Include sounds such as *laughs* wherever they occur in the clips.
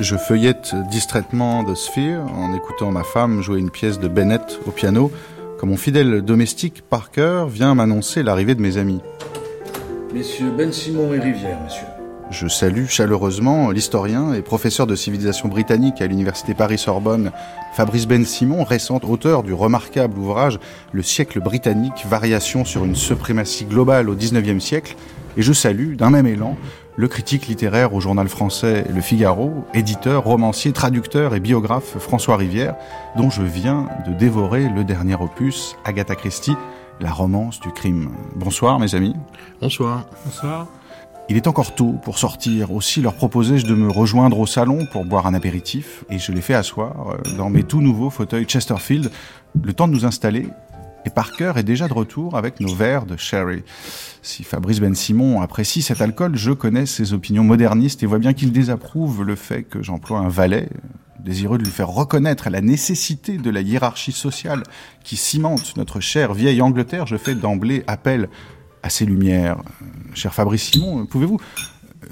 Je feuillette distraitement The Sphere en écoutant ma femme jouer une pièce de Bennett au piano quand mon fidèle domestique Parker vient m'annoncer l'arrivée de mes amis. Messieurs Ben Simon et Rivière, monsieur. Je salue chaleureusement l'historien et professeur de civilisation britannique à l'université Paris-Sorbonne, Fabrice Ben Simon, récent auteur du remarquable ouvrage Le siècle britannique, variation sur une suprématie globale au XIXe siècle, et je salue d'un même élan le critique littéraire au journal français Le Figaro, éditeur, romancier, traducteur et biographe François Rivière, dont je viens de dévorer le dernier opus, Agatha Christie, la romance du crime. Bonsoir mes amis. Bonsoir. Bonsoir. Il est encore tôt pour sortir. Aussi leur proposai-je de me rejoindre au salon pour boire un apéritif et je l'ai fait asseoir euh, dans mes tout nouveaux fauteuils Chesterfield, le temps de nous installer. Et Parker est déjà de retour avec nos verres de sherry. Si Fabrice Ben Simon apprécie cet alcool, je connais ses opinions modernistes et vois bien qu'il désapprouve le fait que j'emploie un valet, désireux de lui faire reconnaître la nécessité de la hiérarchie sociale qui cimente notre chère vieille Angleterre. Je fais d'emblée appel à ces lumières. Cher Fabrice Simon, pouvez-vous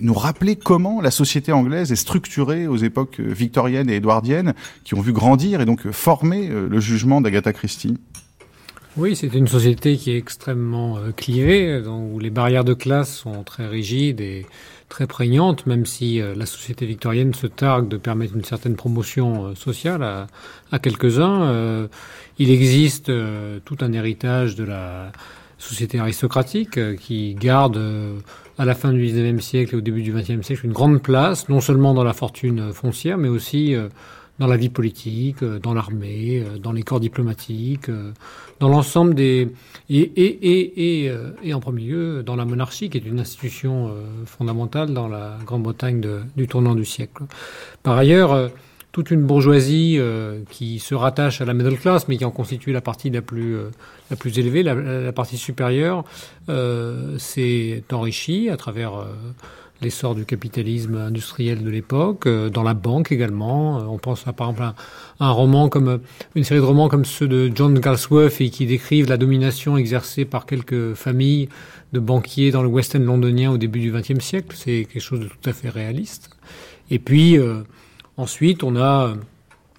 nous rappeler comment la société anglaise est structurée aux époques victoriennes et édouardiennes, qui ont vu grandir et donc former euh, le jugement d'Agatha Christie? Oui, c'est une société qui est extrêmement euh, clivée, où les barrières de classe sont très rigides et très prégnantes, même si euh, la société victorienne se targue de permettre une certaine promotion sociale à, quelques-uns. il existe tout un héritage de la société aristocratique euh, qui garde euh, à la fin du XIXe siècle et au début du XXe siècle une grande place, non seulement dans la fortune foncière, mais aussi euh, dans la vie politique, dans l'armée, dans les corps diplomatiques, dans l'ensemble des et et et et, en premier lieu dans la monarchie qui est une institution fondamentale dans la Grande-Bretagne du tournant du siècle. Par ailleurs, toute une bourgeoisie euh, qui se rattache à la middle class, mais qui en constitue la partie la plus, euh, la plus élevée, la, partie supérieure, euh, s'est enrichie à travers l'essor du capitalisme industriel de l'époque, dans la banque également. on pense à, par exemple à un roman comme une série de romans comme ceux de John Galsworth et qui décrivent la domination exercée par quelques familles de banquiers dans le West End londonien au début du XXe siècle. C'est quelque chose de tout à fait réaliste. Et puis Ensuite, on a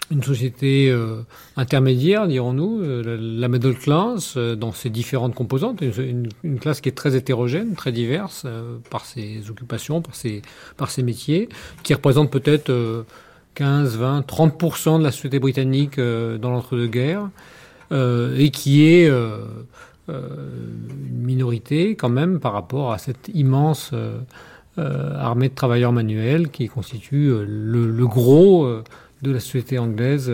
une société euh, intermédiaire, dirons-nous, euh, la middle class, euh, dans ses différentes composantes, une, classe qui est très hétérogène, très diverse par ses occupations, par ses, par ses métiers, qui représente peut-être 15, 20, 30% de la société britannique dans l'entre-deux-guerres, et qui est une minorité quand même par rapport à cette immense euh, armée de travailleurs manuels qui constitue euh, le, gros euh, de la société anglaise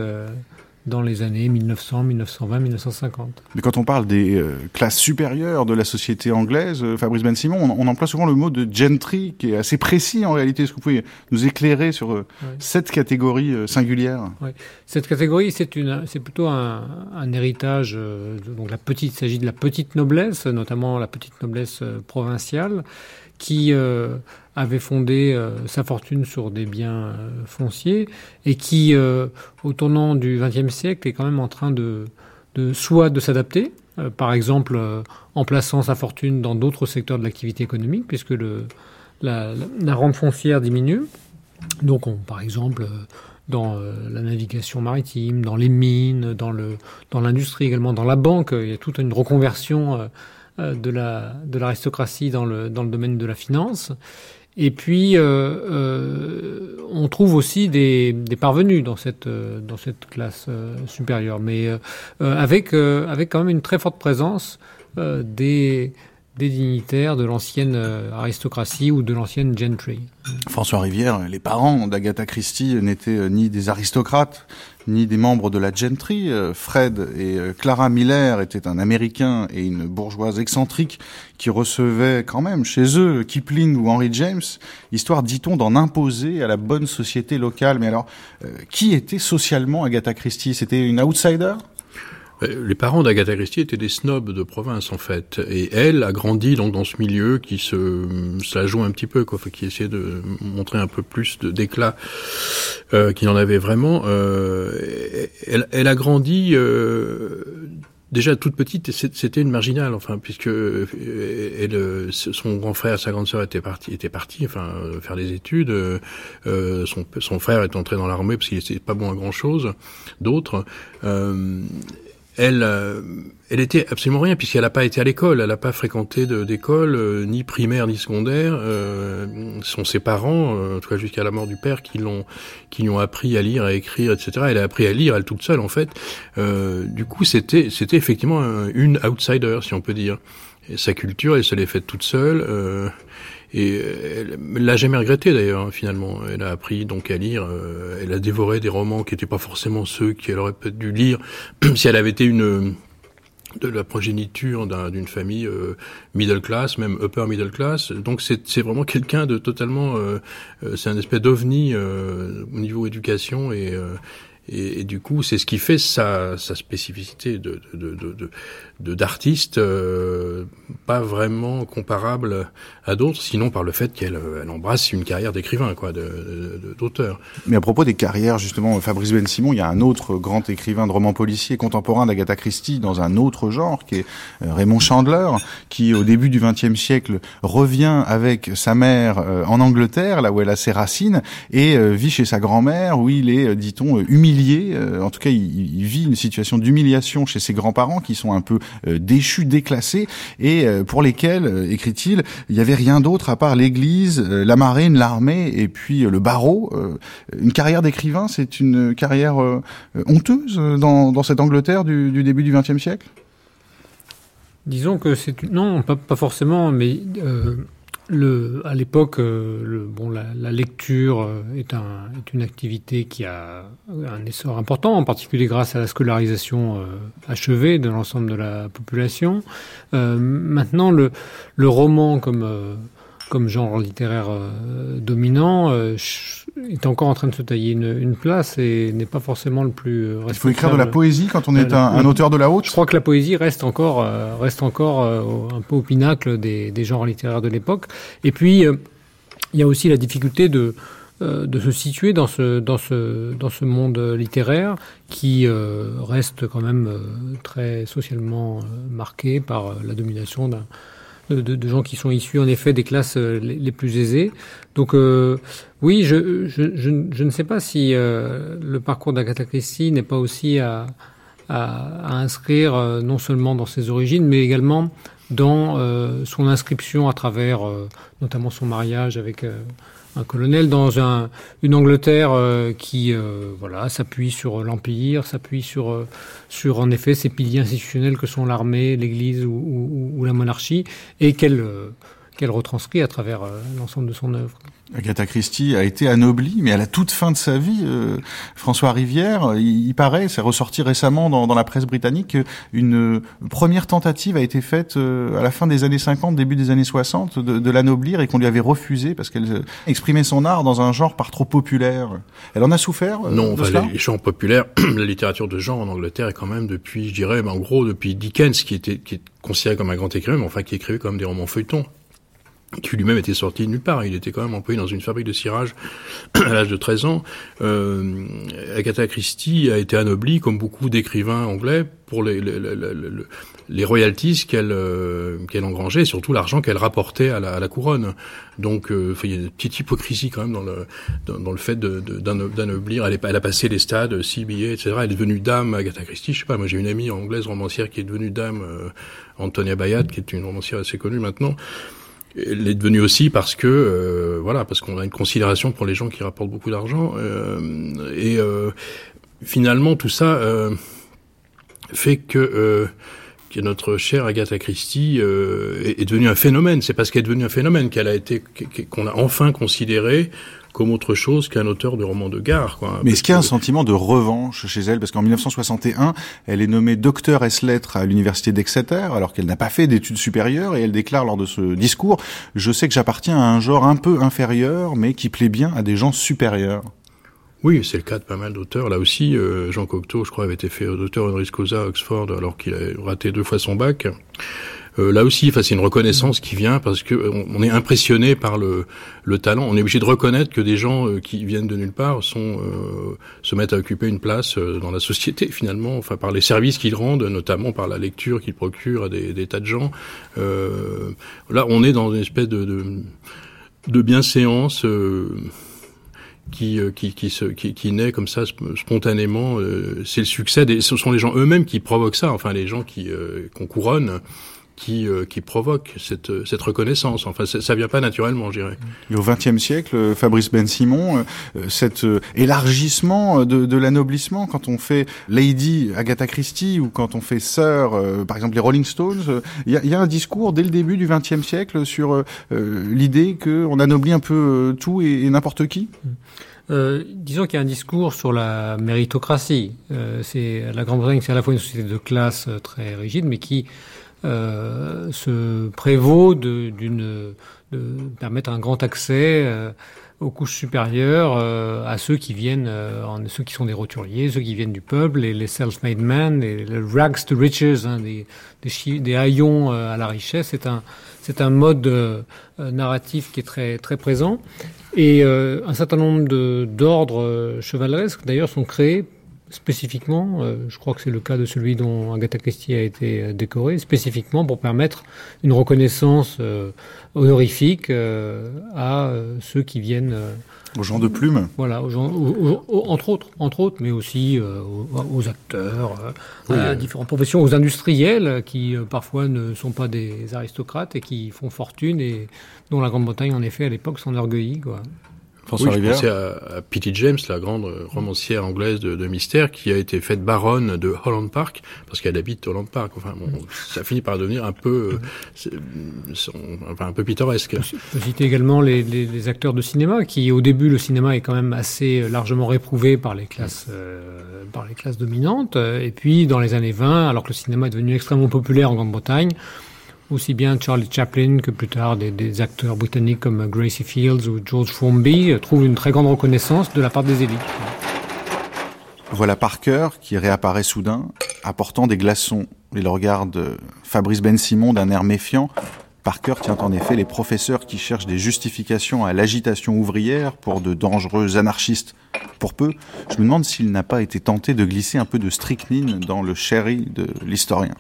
dans les années 1900, 1920, 1950. Mais quand on parle des classes supérieures de la société anglaise, Fabrice Ben Simon, on, emploie souvent le mot de gentry, qui est assez précis en réalité. Est-ce que vous pouvez nous éclairer sur cette catégorie singulière? Oui. Cette catégorie, c'est plutôt un, un héritage. donc la petite, il s'agit de la petite noblesse, notamment la petite noblesse provinciale, qui euh, avait fondé euh, sa fortune sur des biens euh, fonciers et qui, au tournant du XXe siècle, est quand même en train de, de soit de s'adapter, par exemple en plaçant sa fortune dans d'autres secteurs de l'activité économique, puisque la, la, rente foncière diminue. Donc, on, par exemple, dans la navigation maritime, dans les mines, dans le dans l'industrie également, dans la banque, il y a toute une reconversion de la de l'aristocratie dans le dans le domaine de la finance. Et puis, euh, euh, on trouve aussi des, des, parvenus dans cette, dans cette classe supérieure, mais avec, avec quand même une très forte présence des, des dignitaires de l'ancienne aristocratie ou de l'ancienne gentry. François Rivière, les parents d'Agatha Christie n'étaient ni des aristocrates, ni des membres de la gentry. Euh, Fred et euh, Clara Miller étaient un Américain et une bourgeoise excentrique qui recevaient quand même chez eux Kipling ou Henry James, histoire, dit-on, d'en imposer à la bonne société locale. Mais alors, euh, qui était socialement Agatha Christie? C'était une outsider? Les parents d'Agatha Christie étaient des snobs de province en fait, et elle a grandi donc dans ce milieu qui se, la joue un petit peu, quoi, qui essayait de montrer un peu plus d'éclat euh, qu'il en avait vraiment. Euh, elle, elle, a grandi euh, déjà toute petite, c'était une marginale, enfin, puisque euh, elle, son grand frère, sa grande sœur était parti, était parti, enfin, faire des études. Euh, son, son frère est entré dans l'armée parce qu'il n'était pas bon à grand chose. D'autres. Euh, elle, euh, elle était absolument rien puisqu'elle n'a pas été à l'école, elle n'a pas fréquenté d'école, euh, ni primaire ni secondaire. Euh, sont ses parents, en tout cas jusqu'à la mort du père, qui l'ont, qui lui ont appris à lire, à écrire, etc. Elle a appris à lire elle toute seule en fait. du coup, c'était, c'était effectivement une outsider, si on peut dire. Sa culture, elle se l'est faite toute seule. Et elle l'a jamais regretté d'ailleurs hein, finalement. Elle a appris donc à lire. Euh, elle a dévoré des romans qui n'étaient pas forcément ceux qu'elle aurait peut-être dû lire *clears throat* si elle avait été une de la progéniture d'une famille euh, middle class, même upper middle class. Donc c'est vraiment quelqu'un de totalement, euh, c'est un espèce d'ovni au niveau éducation et et, et, du coup, c'est ce qui fait sa, sa spécificité de, de, de, d'artiste euh, pas vraiment comparable à d'autres, sinon par le fait qu'elle elle embrasse une carrière d'écrivain, quoi, d'auteur. Mais à propos des carrières, justement, Fabrice Ben Simon, il y a un autre grand écrivain de romans policiers contemporain d'Agatha Christie dans un autre genre, qui est euh, Raymond Chandler, qui au début du XXe siècle revient avec sa mère euh, en Angleterre, là où elle a ses racines, et vit chez sa grand-mère, où il est, dit-on, humilié. en tout cas, il, vit une situation d'humiliation chez ses grands-parents, qui sont un peu euh, déchus, déclassés, et euh, pour lesquels, euh, écrit-il, il n'y avait rien d'autre à part l'Église, la marine, l'armée et puis le barreau. une carrière d'écrivain, c'est une carrière honteuse dans, cette Angleterre du, début du XXe siècle? Disons que c'est non, pas forcément, mais le, à l'époque, euh, bon, la, la, lecture euh, est, un, est, une activité qui a un essor important, en particulier grâce à la scolarisation euh, achevée de l'ensemble de la population. Euh, maintenant, le, le, roman comme comme genre littéraire euh, dominant, euh, est encore en train de se tailler une, une place et n'est pas forcément le plus responsable. Il faut écrire de la poésie quand on est un, un, auteur de la haute Je crois que la poésie reste encore, euh, reste encore un peu au pinacle des, des genres littéraires de l'époque. Et puis, il y a aussi la difficulté de de se situer dans ce dans ce dans ce monde littéraire qui reste quand même très socialement marqué par la domination d'un de, de, gens qui sont issus en effet des classes euh, les, plus aisées. Donc euh, oui, je, je, je, ne sais pas si euh, le parcours d'Agatha Christie n'est pas aussi à, à, à inscrire euh, non seulement dans ses origines, mais également dans son inscription à travers notamment son mariage avec un colonel dans un, une Angleterre euh, qui euh, voilà s'appuie sur l'empire, s'appuie sur euh, en effet ces piliers institutionnels que sont l'armée, l'Église ou, la monarchie et qu'elle qu'elle retranscrit à travers l'ensemble de son œuvre. Agatha Christie a été anoblie, mais à la toute fin de sa vie, euh, François Rivière, il, il paraît, c'est ressorti récemment dans, dans, la presse britannique, une première tentative a été faite euh, à la fin des années 50, début des années 60, de, de l'anoblir et qu'on lui avait refusé parce qu'elle euh, exprimait son art dans un genre par trop populaire. Elle en a souffert euh, Non, de enfin, cela les genres populaires, *clears throat* la littérature de genre en Angleterre est quand même depuis, je dirais, en gros, depuis Dickens, qui était qui est considéré comme un grand écrivain, mais enfin qui écrivait comme des romans feuilletons qui lui-même était sorti de nulle part. Il était quand même employé dans une fabrique de cirage *clears throat* à l'âge de 13 ans. Euh, Agatha Christie a été anoblie, comme beaucoup d'écrivains anglais, pour les, les, les, les royalties qu'elle euh, qu'elle engrangeait, et surtout l'argent qu'elle rapportait à la, couronne. Donc, euh, il y a une petite hypocrisie quand même dans le dans, le fait d'anoblir. Elle, elle, a passé les stades, six billets, etc. Elle est devenue dame, Agatha Christie. Je sais pas, moi j'ai une amie anglaise romancière qui est devenue dame, euh, Antonia Bayat, qui est une romancière assez connue maintenant elle est devenue aussi parce que euh, voilà parce qu'on a une considération pour les gens qui rapportent beaucoup d'argent euh, et euh, finalement tout ça euh, fait que que notre chère Agatha Christie euh, est, est devenue un phénomène. C'est parce qu'elle est devenue un phénomène qu'elle a été qu'on a enfin considéré comme autre chose qu'un auteur de roman de gare. Quoi, Mais est-ce qu'il y a un sentiment de revanche chez elle? Parce qu'en 1961, elle est nommée docteur S lettres à l'université d'Exeter, alors qu'elle n'a pas fait d'études supérieures, et elle déclare lors de ce discours « Je sais que j'appartiens à un genre un peu inférieur, mais qui plaît bien à des gens supérieurs ». Oui, c'est le cas de pas mal d'auteurs. Là aussi, euh, Jean Cocteau, je crois, avait été fait docteur honoris causa à Oxford alors qu'il a raté deux fois son bac. Là aussi, enfin, c'est une reconnaissance qui vient parce que on, est impressionné par le, le talent. On est obligé de reconnaître que des gens qui viennent de nulle part sont se mettent à occuper une place dans la société finalement, enfin par les services qu'ils rendent, notamment par la lecture qu'ils procurent à des, tas de gens. là, on est dans une espèce de, de, de bienséance qui, euh, qui, qui, se, qui, naît comme ça spontanément. Euh, c'est le succès. Des, ce sont les gens eux-mêmes qui provoquent ça. Enfin, les gens qui euh, qu'on couronne qui, euh, qui provoque cette, cette reconnaissance. Enfin, ça vient pas naturellement, je dirais. Et au XXe siècle, Fabrice Ben Simon, euh, cet euh, élargissement de, de l'anoblissement, quand on fait Lady Agatha Christie ou quand on fait Sœur, par exemple les Rolling Stones, il y a, y a, un discours dès le début du XXe siècle sur l'idée qu'on anoblit un peu tout et, et n'importe qui. Euh, disons qu'il y a un discours sur la méritocratie. Euh, c'est la Grande-Bretagne, c'est à la fois une société de classe très rigide, mais qui euh, se prévaut de, d'une, de permettre un grand accès euh, aux couches supérieures, euh, à ceux qui viennent, en, ceux qui sont des roturiers, ceux qui viennent du peuple, les, les self-made men, les, rags to riches, hein, des, des, haillons à la richesse. C'est un, c'est un mode narratif qui est très, très présent. Et un certain nombre de, d'ordres chevaleresques, d'ailleurs, sont créés spécifiquement, euh, je crois que c'est le cas de celui dont Agatha Christie a été euh, décorée, spécifiquement pour permettre une reconnaissance euh, honorifique à ceux qui viennent aux gens de plume. Voilà, aux gens, entre autres, entre autres, mais aussi aux, acteurs, à différentes professions, aux industriels qui parfois ne sont pas des aristocrates et qui font fortune et dont la Grande-Bretagne en effet à l'époque s'enorgueillit quoi. François oui, Rivière. Je pensais à, à P.T. James, la grande romancière anglaise de, de, mystère, qui a été faite baronne de Holland Park, parce qu'elle habite Holland Park. Enfin, bon, ça finit par devenir un peu, euh, enfin, un peu pittoresque. Je peux citer également les, les, les, acteurs de cinéma, qui au début, le cinéma est quand même assez largement réprouvé par les classes, euh, par les classes dominantes. Et puis, dans les années 20, alors que le cinéma est devenu extrêmement populaire en Grande-Bretagne, aussi bien Charlie Chaplin que plus tard des, acteurs britanniques comme Gracie Fields ou George Formby euh, trouvent une très grande reconnaissance de la part des élites. Voilà Parker qui réapparaît soudain, apportant des glaçons. Il regarde Fabrice Ben Simon d'un air méfiant. Parker tient en effet les professeurs qui cherchent des justifications à l'agitation ouvrière pour de dangereux anarchistes. Pour peu, je me demande s'il n'a pas été tenté de glisser un peu de strychnine dans le sherry de l'historien.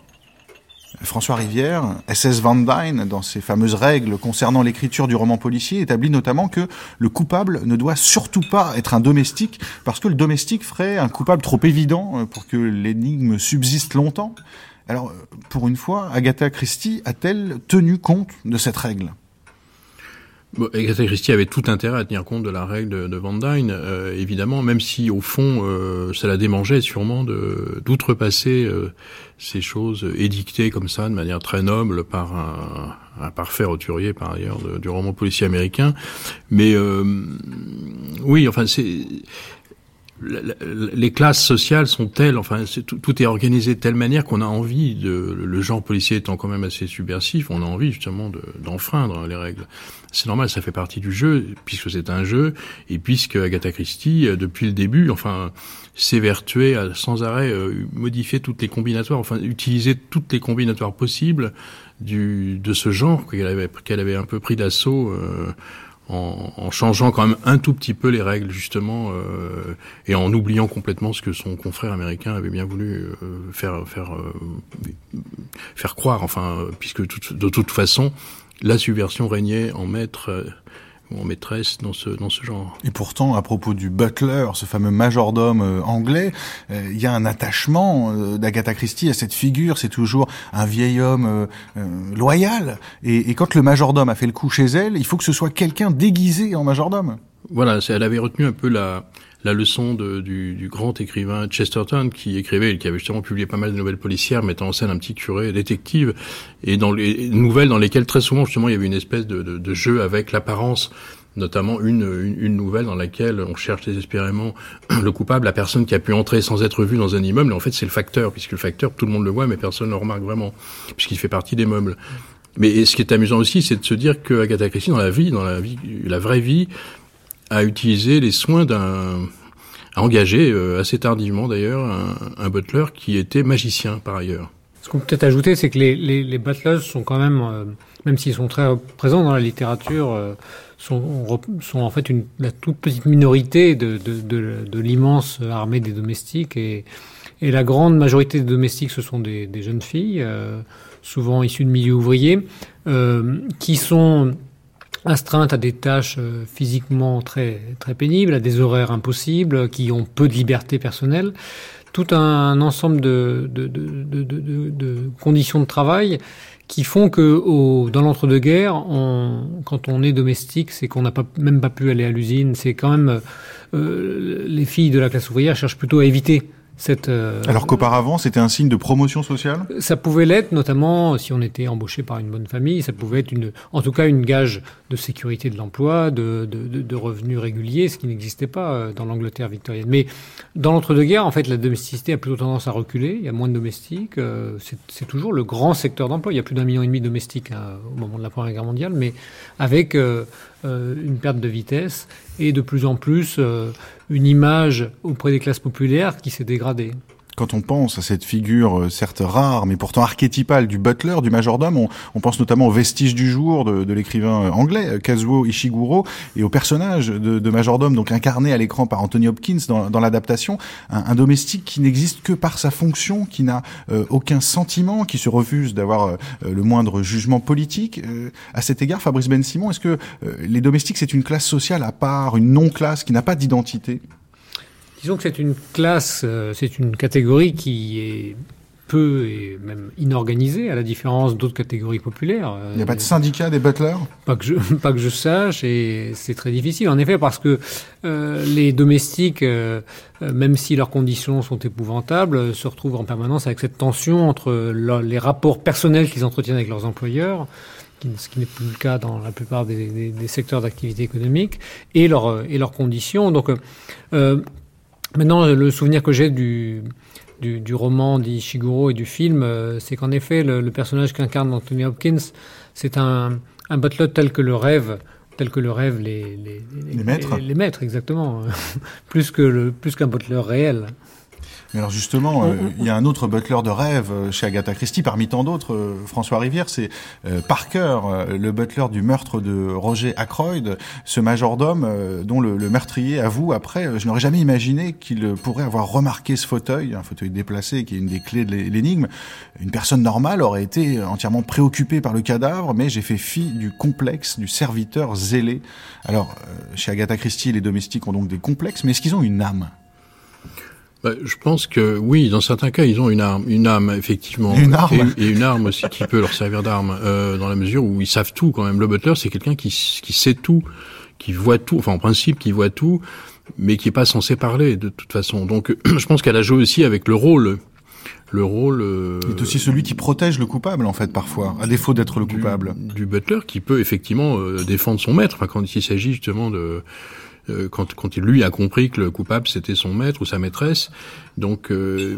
François Rivière, SS Van Dyne, dans ses fameuses règles concernant l'écriture du roman policier, établit notamment que le coupable ne doit surtout pas être un domestique, parce que le domestique ferait un coupable trop évident euh, pour que l'énigme subsiste longtemps. Alors, euh, pour une fois, Agatha Christie a-t-elle tenu compte de cette règle? Bon, Agatha Christie avait tout intérêt à tenir compte de la règle de, Van Dyne, euh, évidemment, même si au fond euh, ça la démangeait sûrement d'outrepasser euh, ces choses édictées comme ça de manière très noble par un, un parfait roturier par ailleurs du roman policier américain. Mais euh, oui, enfin c'est les classes sociales sont telles, enfin tout, est organisé de telle manière qu'on a envie de le genre policier étant quand même assez subversif, on a envie justement d'enfreindre les règles. C'est normal, ça fait partie du jeu puisque c'est un jeu et puisque Agatha Christie euh, depuis le début, enfin s'évertuait à sans arrêt euh, modifier toutes les combinatoires, enfin utiliser toutes les combinatoires possibles du de ce genre qu'elle avait qu'elle avait un peu pris d'assaut. Euh, en, changeant quand même un tout petit peu les règles justement euh, et en oubliant complètement ce que son confrère américain avait bien voulu euh, faire faire euh, faire croire. Enfin puisque de toute façon la subversion régnait en maître en maîtresse dans ce dans ce genre. Et pourtant, à propos du butler, ce fameux majordome euh, anglais, euh, il y a un attachement euh, d'Agatha Christie à cette figure. C'est toujours un vieil homme loyal. Et, et, quand le majordome a fait le coup chez elle, il faut que ce soit quelqu'un déguisé en majordome. Voilà, elle avait retenu un peu la la leçon de, du, du, grand écrivain Chesterton qui écrivait, qui avait justement publié pas mal de nouvelles policières mettant en scène un petit curé détective et dans les nouvelles dans lesquelles très souvent justement il y avait une espèce de, de, de jeu avec l'apparence notamment une, une, nouvelle dans laquelle on cherche désespérément le coupable, la personne qui a pu entrer sans être vue dans un immeuble, et en fait c'est le facteur, puisque le facteur, tout le monde le voit, mais personne ne le remarque vraiment, puisqu'il fait partie des meubles. Mais ce qui est amusant aussi, c'est de se dire que Agatha Christie, dans la vie, dans la vie, la vraie vie, a utilisé les soins d'un a engagé euh, assez tardivement d'ailleurs un, butler qui était magicien par ailleurs. Ce qu'on peut peut-être ajouter, c'est que les, les, les butlers sont quand même, euh, même s'ils sont très présents dans la littérature, euh, sont, sont en fait une, la toute petite minorité de, de, de, l'immense armée des domestiques. Et, et la grande majorité des domestiques, ce sont des, des jeunes filles, souvent issues de milieux ouvriers, qui sont astreintes à des tâches euh, physiquement très, très pénibles, à des horaires impossibles, qui ont peu de liberté personnelle tout un ensemble de, de, de, conditions de travail qui font que dans l'entre-deux-guerres, quand on est domestique, c'est qu'on n'a pas, même pas pu aller à l'usine. C'est quand même euh, les filles de la classe ouvrière cherchent plutôt à éviter cette, euh, Alors qu'auparavant, c'était un signe de promotion sociale Ça pouvait l'être, notamment si on était embauché par une bonne famille. Ça pouvait être, une, en tout cas, une gage de sécurité de l'emploi, de, de, de, revenus réguliers, ce qui n'existait pas euh, dans l'Angleterre victorienne. Mais dans l'entre-deux-guerres, en fait, la domesticité a plutôt tendance à reculer. Il y a moins de domestiques. Euh, c'est toujours le grand secteur d'emploi. Il y a plus d'un million et demi de domestiques hein, au moment de la Première Guerre mondiale, mais avec euh, une perte de vitesse et de plus en plus une image auprès des classes populaires qui s'est dégradée. Quand on pense à cette figure, euh, certes rare, mais pourtant archétypale du butler, du majordome, on, pense notamment aux vestiges du jour de, l'écrivain euh, anglais euh, Kazuo Ishiguro et au personnage de, majordome, donc incarné à l'écran par Anthony Hopkins dans, l'adaptation, un, domestique qui n'existe que par sa fonction, qui n'a aucun sentiment, qui se refuse d'avoir le moindre jugement politique. Euh, à cet égard, Fabrice Ben Simon, est-ce que les domestiques c'est une classe sociale à part, une non-classe qui n'a pas d'identité? Disons que c'est une classe, euh, c'est une catégorie qui est peu et même inorganisée, à la différence d'autres catégories populaires. Il n'y a pas de syndicat des butlers? Pas que je, *laughs* pas que je sache, et c'est très difficile, en effet, parce que euh, les domestiques, euh, même si leurs conditions sont épouvantables, se retrouvent en permanence avec cette tension entre les rapports personnels qu'ils entretiennent avec leurs employeurs, ce qui n'est plus le cas dans la plupart des, des, des secteurs d'activité économique, et, leur, et leurs conditions. Donc, euh, Maintenant, le souvenir que j'ai du, du, du, roman d'Ishiguro et du film, euh, c'est qu'en effet, le, le personnage qu'incarne Anthony Hopkins, c'est un, un butler tel que le rêve tel que le rêve les, les, les, les maîtres. Les, maîtres, exactement. *laughs* plus que le, plus qu'un butler réel. Mais alors justement, euh, il y a un autre butler de rêve euh, chez Agatha Christie, parmi tant d'autres, euh, François Rivière, c'est euh, Parker, le butler du meurtre de Roger Ackroyd, ce majordome dont le, le, meurtrier avoue après, je n'aurais jamais imaginé qu'il pourrait avoir remarqué ce fauteuil, un fauteuil déplacé qui est une des clés de l'énigme. Une personne normale aurait été entièrement préoccupée par le cadavre, mais j'ai fait fi du complexe du serviteur zélé. Alors, chez Agatha Christie, les domestiques ont donc des complexes, mais est-ce qu'ils ont une âme? Bah, je pense que oui, dans certains cas, ils ont une arme, une âme effectivement, une arme. Et, et, une arme aussi qui peut leur servir d'arme, euh, dans la mesure où ils savent tout quand même. Le butler, c'est quelqu'un qui, qui sait tout, qui voit tout, enfin en principe, qui voit tout, mais qui est pas censé parler de toute façon. Donc, *clears throat* je pense qu'elle a joué aussi avec le rôle. Le rôle euh, est aussi celui qui protège le coupable en fait parfois, à défaut d'être le du, coupable. Du butler qui peut effectivement euh, défendre son maître, enfin, quand il s'agit justement de quand, quand il lui a compris que le coupable c'était son maître ou sa maîtresse. Donc, euh,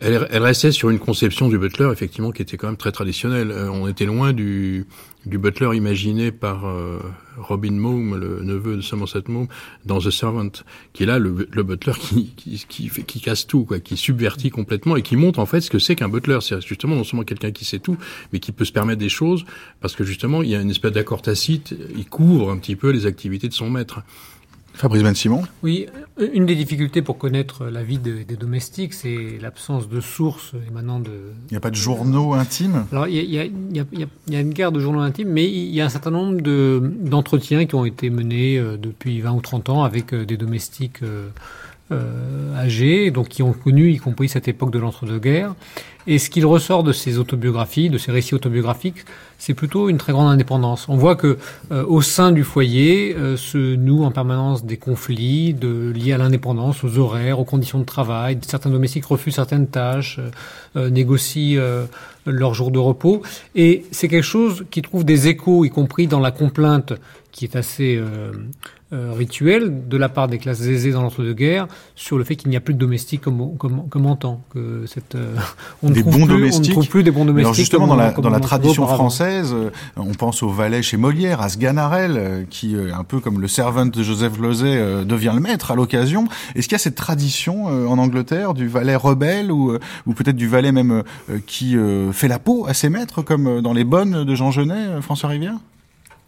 elle, elle, restait sur une conception du butler effectivement qui était quand même très traditionnelle. Euh, on était loin du, du butler imaginé par euh, Robin Moom, le neveu de Somerset Maugham, dans The Servant, qui est là le, le butler qui, qui, qui, fait, qui casse tout, quoi, qui subvertit complètement et qui montre en fait ce que c'est qu'un butler. C'est justement non seulement quelqu'un qui sait tout, mais qui peut se permettre des choses parce que justement il y a une espèce d'accord tacite, il couvre un petit peu les activités de son maître. Fabrice Ben Simon Oui, une des difficultés pour connaître la vie de, des domestiques, c'est l'absence de sources émanant de... Il n'y a pas de journaux intimes? Alors, il y, a, il, y a, il, y a, il y a, une guerre de journaux intimes, mais il y a un certain nombre d'entretiens qui ont été menés euh, depuis 20 ou 30 ans avec euh, des domestiques euh, âgés, donc qui ont connu, y compris cette époque de l'entre-deux-guerres. Et ce qu'il ressort de ces autobiographies, de ces récits autobiographiques, c'est plutôt une très grande indépendance. On voit que euh, au sein du foyer euh, se nouent en permanence des conflits de, liés à l'indépendance, aux horaires, aux conditions de travail. Certains domestiques refusent certaines tâches, euh, négocient euh, leur jour de repos. Et c'est quelque chose qui trouve des échos, y compris dans la complainte qui est assez euh, euh, rituel de la part des classes aisées dans l'entre-deux-guerres sur le fait qu'il n'y a plus de domestiques comme, comme, comme en temps. Que cette, euh, on, des ne bons plus, domestiques. on ne trouve plus des bons domestiques. Alors justement, dans la, dans tradition auparavant. Euh, on pense au valet chez Molière, à Sganarelle, euh, qui, euh, un peu comme le servant de Joseph euh, devient le maître à l'occasion. Est-ce qu'il y a cette tradition en Angleterre du valet rebelle ou, ou peut-être du valet même qui fait la peau à ses maîtres, comme dans les bonnes de Jean Genet, François Rivière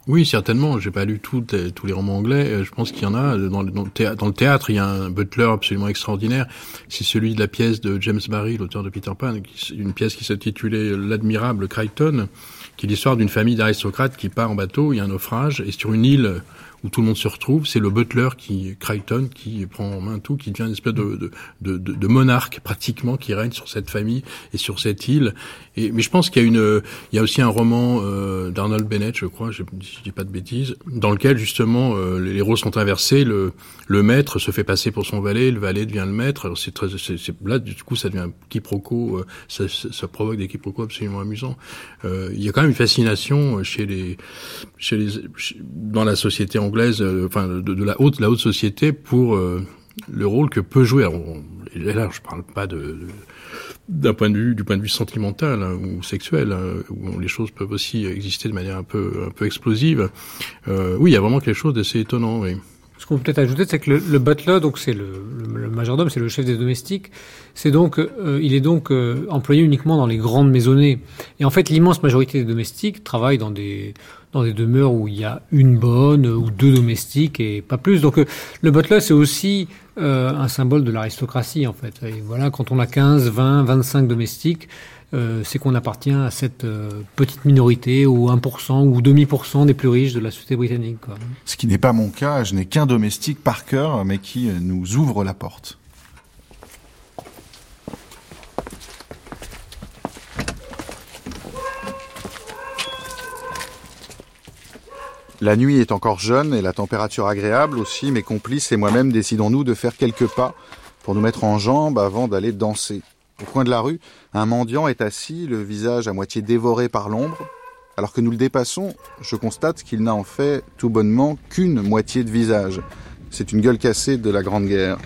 Oui, certainement. J'ai pas lu tous les romans anglais. Je pense qu'il y en a dans, le- théâtre. Il y a un butler absolument extraordinaire. C'est celui de la pièce de James Barrie, l'auteur de Peter Pan, une pièce qui s'intitulait L'admirable Crichton, qui est l'histoire d'une famille d'aristocrates qui part en bateau. Il y a un naufrage et sur une île où tout le monde se retrouve, c'est le butler qui Crichton qui prend en main tout, qui devient une espèce de, monarque pratiquement qui règne sur cette famille et sur cette île. Et, mais je pense qu'il y a une, il y a aussi un roman euh, d'Arnold Bennett, je crois, je, je dis pas de bêtises, dans lequel justement euh, les, les rôles sont inversés. Le, le maître se fait passer pour son valet, le valet devient le maître. C'est très, c'est, c'est- là du coup ça devient un quiproquo, euh, ça, ça, provoque des quiproquos absolument amusants. Euh, il y a quand même une fascination chez les, chez les, dans la société anglaise, euh, enfin de, de la haute, la haute société pour euh, le rôle que peut jouer. Là, je parle pas de, d'un point de vue, du point de vue sentimental hein, ou sexuel, hein, où les choses peuvent aussi exister de manière un peu, un peu explosive. Euh, oui, il y a vraiment quelque chose d'assez étonnant. Ce qu'on peut peut-être ajouter, c'est que le, le butler, donc c'est le, majordome, c'est le chef des domestiques. C'est donc, euh, il est donc euh, employé uniquement dans les grandes maisonnées. Et en fait, l'immense majorité des domestiques travaillent dans des dans des demeures où il y a une bonne ou deux domestiques et pas plus. Donc le butler, c'est aussi euh, un symbole de l'aristocratie en fait. Et voilà, quand on a 15, 20, 25 domestiques, euh, c'est qu'on appartient à cette euh, petite minorité ou 1% ou demi% des plus riches de la société britannique. Ce qui n'est pas mon cas, je n'ai qu'un domestique par cœur, mais qui nous ouvre la porte. La nuit est encore jeune et la température agréable aussi. Mes complices et moi-même décidons-nous de faire quelques pas pour nous mettre en jambes avant d'aller danser. Au coin de la rue, un mendiant est assis, le visage à moitié dévoré par l'ombre. Alors que nous le dépassons, je constate qu'il n'a en fait tout bonnement qu'une moitié de visage. C'est une gueule cassée de la Grande Guerre.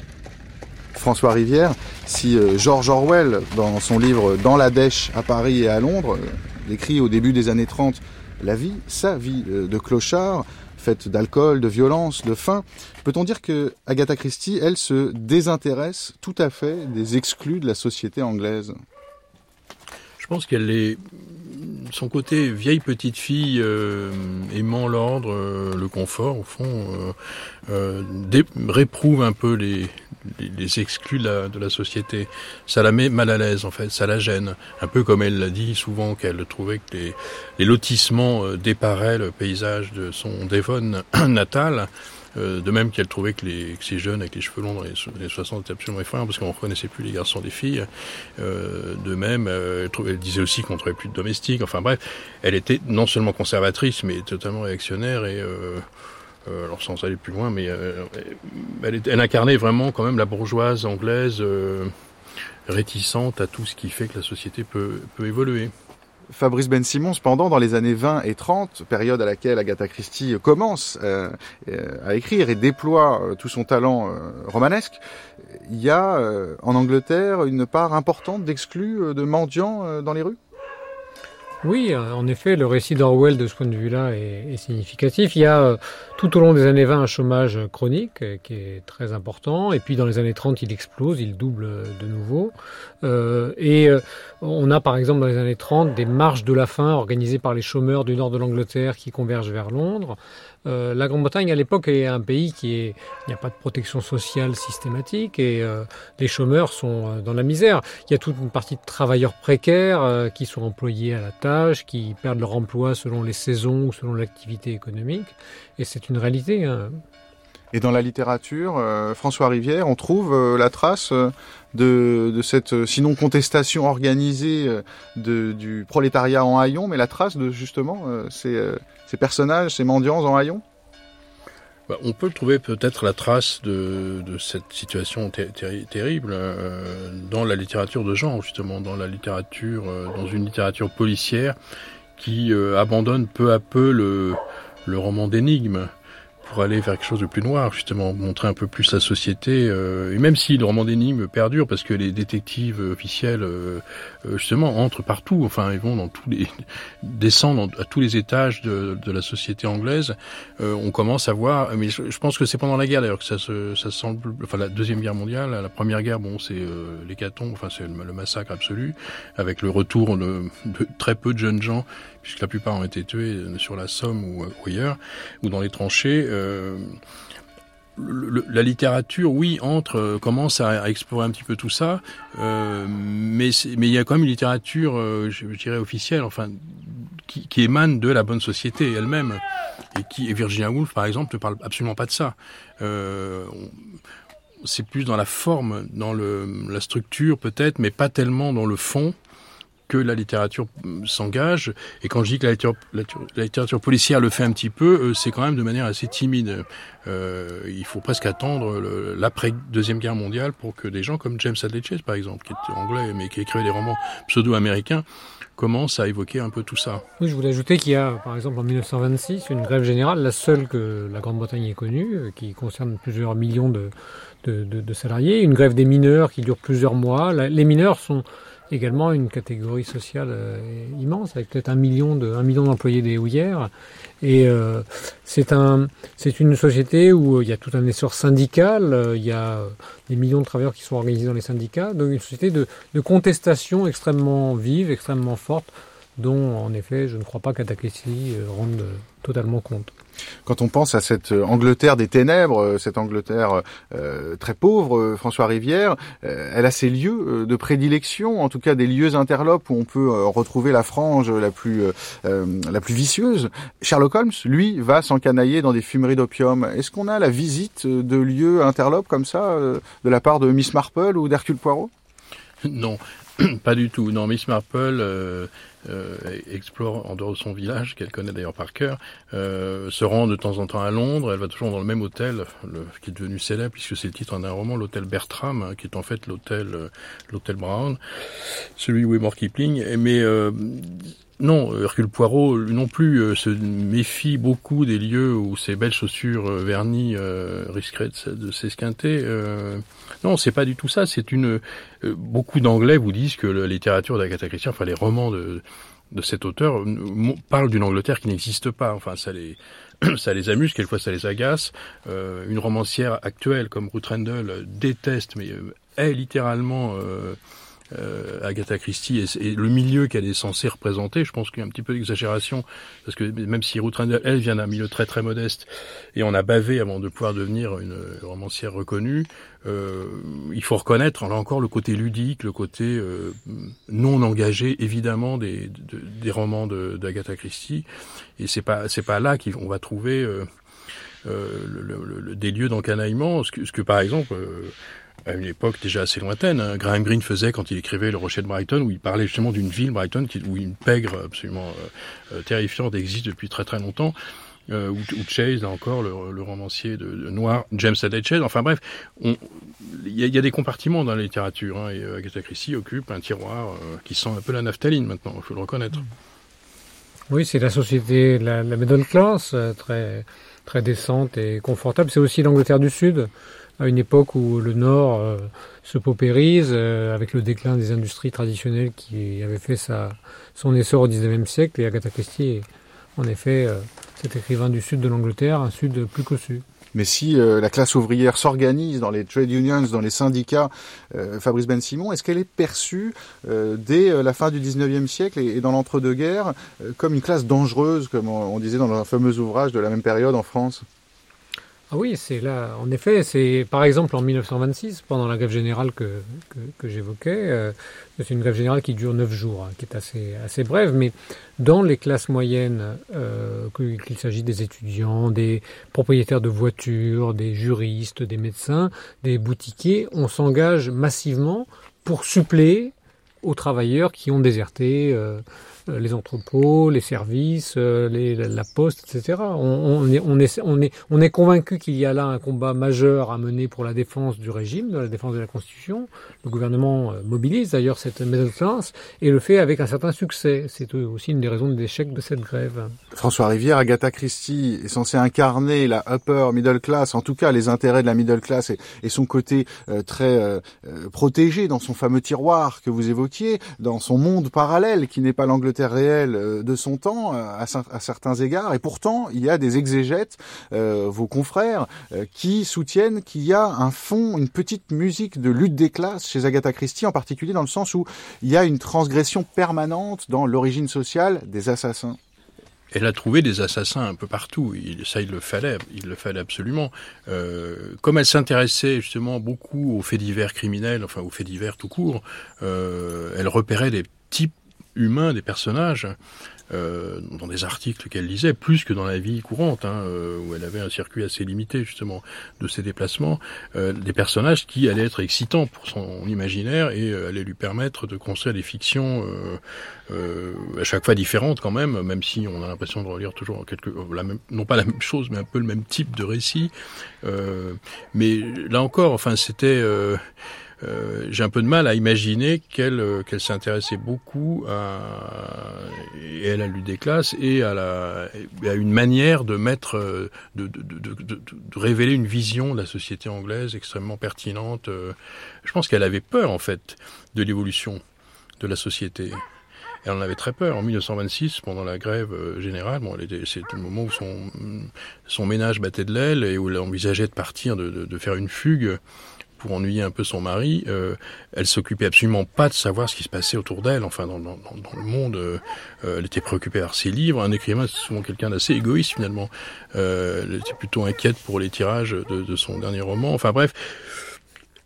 François Rivière, si euh, George Orwell, dans son livre Dans la dèche à Paris et à Londres, euh, écrit au début des années 30 la vie, sa vie euh, de clochard, faite d'alcool, de violence, de faim, peut-on dire que Agatha Christie, elle, se désintéresse tout à fait des exclus de la société anglaise? Je pense qu'elle est son côté vieille petite fille euh, aimant l'ordre, euh, le confort au fond, réprouve un peu les, les, exclus de la, de la société. Ça la met mal à l'aise en fait, ça la gêne. Un peu comme elle l'a dit souvent qu'elle trouvait que les, les lotissements euh, déparaient le paysage de son Devon *clears throat* natal. Euh, de même qu'elle trouvait que, les, que ces jeunes avec les cheveux longs dans les, les 60 étaient absolument effrayants parce qu'on ne reconnaissait plus les garçons des filles. Euh, de même, euh, elle, trouvait- elle disait aussi qu'on ne trouvait plus de domestiques. Enfin bref, elle était non seulement conservatrice, mais totalement réactionnaire et euh, alors sans aller plus loin, mais euh, elle, incarnait vraiment quand même la bourgeoise anglaise euh, réticente à tout ce qui fait que la société peut, peut évoluer. Fabrice Ben Simon, cependant, dans les années 20 et 30, période à laquelle Agatha Christie commence euh, euh, à écrire et déploie euh, tout son talent romanesque, il y a en Angleterre une part importante d'exclus, de mendiants dans les rues? Oui, euh, en effet, le récit d'Orwell de ce point de vue-là est, significatif. Il y a euh, tout au long des années 20 un chômage chronique euh, qui est très important, et puis dans les années 30 il explose, il double de nouveau. Et on a par exemple dans les années 30 des marches de la faim organisées par les chômeurs du nord de l'Angleterre qui convergent vers Londres. Euh, la Grande-Bretagne à l'époque est un pays qui est, il n'y a pas de protection sociale systématique et euh, les chômeurs sont euh, dans la misère. Il y a toute une partie de travailleurs précaires qui sont employés à la tâche, qui perdent leur emploi selon les saisons ou selon l'activité économique. Et c'est une réalité. Hein. Et dans la littérature, euh, François Rivière, on trouve euh, la trace euh, de, cette, sinon contestation organisée du prolétariat en haillons, mais la trace de justement ces, personnages, ces mendiants en haillons Bah, on peut trouver peut-être la trace de, cette situation ter- ter- terrible dans la littérature de genre, justement, dans la littérature, dans une littérature policière qui abandonne peu à peu le, le roman d'énigmes pour aller vers quelque chose de plus noir, justement, montrer un peu plus la société. Euh, et même si le roman d'énigmes perdure, parce que les détectives officiels, euh, euh, justement, entrent partout, enfin, ils vont dans tous les, *laughs* descendent à tous les étages de, de la société anglaise, on commence à voir, mais je, pense que c'est pendant la guerre d'ailleurs que ça se, ça semble, enfin, la deuxième guerre mondiale, la première guerre, bon, c'est l'hécatombe, enfin, c'est le, massacre absolu, avec le retour de, de très peu de jeunes gens puisque la plupart ont été tués sur la Somme ou, ailleurs, ou dans les tranchées. Euh, la littérature, oui, entre, euh, commence à, explorer un petit peu tout ça, euh, mais mais il y a quand même une littérature, je, dirais officielle, enfin, qui, qui, émane de la bonne société elle-même, et qui, et Virginia Woolf, par exemple, ne parle absolument pas de ça. c'est plus dans la forme, dans le, la structure peut-être, mais pas tellement dans le fond que la littérature s'engage. Et quand je dis que la littérature, policière le fait un petit peu, euh, c'est quand même de manière assez timide. Euh, il faut presque attendre l'après Deuxième Guerre mondiale pour que des gens comme James Hadley Chase, par exemple, qui est anglais mais qui écrit des romans pseudo-américains, commencent à évoquer un peu tout ça. Oui, je voulais ajouter qu'il y a, par exemple, en 1926, une grève générale, la seule que la Grande-Bretagne ait connue, euh, qui concerne plusieurs millions de, salariés, une grève des mineurs qui dure plusieurs mois. les mineurs sont également une catégorie sociale euh, immense, avec peut-être un million de un million d'employés des houillères. Et euh, c'est un c'est une société où euh, il y a tout un essor syndical, il y a des millions de travailleurs qui sont organisés dans les syndicats, donc une société de, de contestation extrêmement vive, extrêmement forte, dont en effet je ne crois pas qu'Atakessi rende totalement compte. Quand on pense à cette euh, Angleterre des ténèbres, euh, cette Angleterre euh, très pauvre, François Rivière, elle a ses lieux de prédilection, en tout cas des lieux interlopes où on peut retrouver la frange la plus la plus vicieuse. Sherlock Holmes, lui, va s'encanailler dans des fumeries d'opium. Est-ce qu'on a la visite de lieux interlopes comme ça de la part de Miss Marple ou d'Hercule Poirot? Non, *clears throat* pas du tout. Non, Miss Marple euh, explore en dehors de son village, qu'elle connaît d'ailleurs par cœur, euh, se rend de temps en temps à Londres. Elle va toujours dans le même hôtel, le, qui est devenu célèbre puisque c'est le titre d'un roman, l'hôtel Bertram, hein, qui est en fait l'hôtel euh, l'hôtel Brown, celui où est mort Kipling. Mais euh, non, Hercule Poirot, non plus, euh, se méfie beaucoup des lieux où ses belles chaussures euh, vernies euh, risqueraient de, s'esquinter. non, c'est pas du tout ça. C'est une. beaucoup d'Anglais vous disent que la littérature d'Agatha Christie, enfin les romans de, de cet auteur, parlent d'une Angleterre qui n'existe pas. Enfin, ça les *clears throat* ça les amuse, quelquefois ça les agace. une romancière actuelle comme Ruth Rendell déteste, mais est littéralement Agatha Christie et, le milieu qu'elle est censée représenter. Je pense qu'il y a un petit peu d'exagération parce que même si Ruth Rendell, elle vient d'un milieu très très modeste et on a bavé avant de pouvoir devenir une romancière reconnue, euh, il faut reconnaître là encore le côté ludique, le côté euh, non engagé évidemment des, des romans d'Agatha Christie et c'est pas c'est pas là qu'on va trouver euh, euh, le, le, des lieux d'encanaillement, ce ce que par exemple à une époque déjà assez lointaine. Hein. Graham Greene faisait quand il écrivait Le Rocher de Brighton, où il parlait justement d'une ville, Brighton, où une pègre absolument euh, euh, terrifiante existe depuis très très longtemps. Euh, Chase, là encore, le, romancier de, noir, James Hadley Chase. Enfin bref, il y, a des compartiments dans la littérature. Hein, et Agatha Christie occupe un tiroir qui sent un peu la naphtaline maintenant, il faut le reconnaître. Oui, c'est la société, la, la middle class, très, très décente et confortable. C'est aussi l'Angleterre du Sud à une époque où le Nord euh, se paupérise, euh, avec le déclin des industries traditionnelles qui avait fait son essor au XIXe siècle. Et Agatha Christie est en effet euh, cet écrivain du sud de l'Angleterre, un sud plus cossu. Mais si la classe ouvrière s'organise dans les trade unions, dans les syndicats, Fabrice Ben Simon, est-ce qu'elle est perçue dès la fin du XIXe siècle et, dans l'entre-deux-guerres comme une classe dangereuse, comme on, disait dans un fameux ouvrage de la même période en France? Ah oui, c'est là. En effet, c'est par exemple en 1926, pendant la grève générale que, que, j'évoquais. Euh, c'est une grève générale qui dure neuf jours, hein, qui est assez assez brève, mais dans les classes moyennes, euh, qu'il s'agisse des étudiants, des propriétaires de voitures, des juristes, des médecins, des boutiquiers, on s'engage massivement pour suppléer aux travailleurs qui ont déserté euh, les entrepôts, les services, euh, la poste, etc. On, est, on, est, on, est, on est convaincu qu'il y a là un combat majeur à mener pour la défense du régime, de la défense de la Constitution. Le gouvernement euh, mobilise d'ailleurs cette classe et le fait avec un certain succès. C'est aussi une des raisons de l'échec de cette grève. François Rivière, Agatha Christie est censé incarner la upper middle class, en tout cas les intérêts de la middle class et, son côté très euh, protégé dans son fameux tiroir que vous évoquiez, dans son monde parallèle qui n'est pas l'Angleterre réelle euh, de son temps euh, à, certains égards. Et pourtant, il y a des exégètes, euh, vos confrères, qui soutiennent qu'il y a un fond, une petite musique de lutte des classes chez Agatha Christie, en particulier dans le sens où il y a une transgression permanente dans l'origine sociale des assassins. Elle a trouvé des assassins un peu partout. ça, il le fallait, il le fallait absolument. comme elle s'intéressait justement beaucoup aux faits divers criminels, enfin aux faits divers tout court, elle repérait des types humain des personnages euh, dans des articles qu'elle lisait, plus que dans la vie courante, hein, euh, où elle avait un circuit assez limité justement de ses déplacements, euh, des personnages qui allaient être excitants pour son imaginaire et allaient lui permettre de construire des fictions à chaque fois différentes quand même, même si on a l'impression de relire toujours quelque, non pas la même chose, mais un peu le même type de récit. mais là encore, enfin, c'était euh, j'ai un peu de mal à imaginer qu'elle euh, qu'elle s'intéressait beaucoup à et elle a lu des classes et à la à une manière de mettre euh, de, de, de, de, révéler une vision de la société anglaise extrêmement pertinente. Je pense qu'elle avait peur en fait de l'évolution de la société. Elle en avait très peur. En 1926, pendant la grève générale, bon, c'était le moment où son, son ménage battait de l'aile et où elle envisageait de partir, de, de, de faire une fugue pour ennuyer un peu son mari, euh, elle s'occupait absolument pas de savoir ce qui se passait autour d'elle. Enfin, dans, le monde, euh, euh, elle était préoccupée par ses livres. Un écrivain, c'est souvent quelqu'un d'assez égoïste finalement. Euh, elle était plutôt inquiète pour les tirages de son dernier roman. Enfin bref,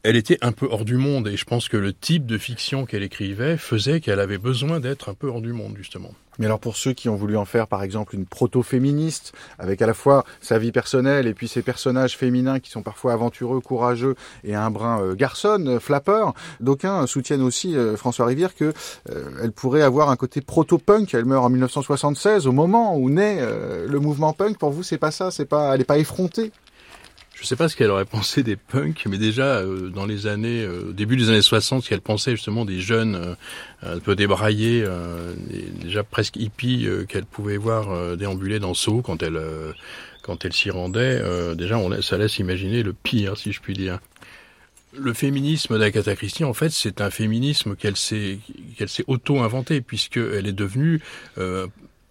elle était un peu hors du monde et je pense que le type de fiction qu'elle écrivait faisait qu'elle avait besoin d'être un peu hors du monde justement. Mais alors pour ceux qui ont voulu en faire par exemple une proto-féministe, avec à la fois sa vie personnelle et puis ses personnages féminins qui sont parfois aventureux, courageux et un brin euh, garçonne, euh, flappeur, d'aucuns soutiennent aussi euh, François Rivière que elle pourrait avoir un côté proto-punk. Elle meurt en 1976 au moment où naît le mouvement punk. Pour vous, c'est pas ça, c'est pas, elle est pas effrontée? Je sais pas ce qu'elle aurait pensé des punks, mais déjà euh, dans les années, euh, début des années 60, ce qu'elle pensait justement des jeunes euh, un peu débraillés, déjà presque hippies qu'elle pouvait voir déambuler dans Sceaux quand elle quand elle s'y rendait. déjà, on, ça laisse imaginer le pire, si je puis dire. Le féminisme d'Agatha Christie, en fait, c'est un féminisme qu'elle s'est qu'elle s'est auto-inventé puisqu'elle est devenue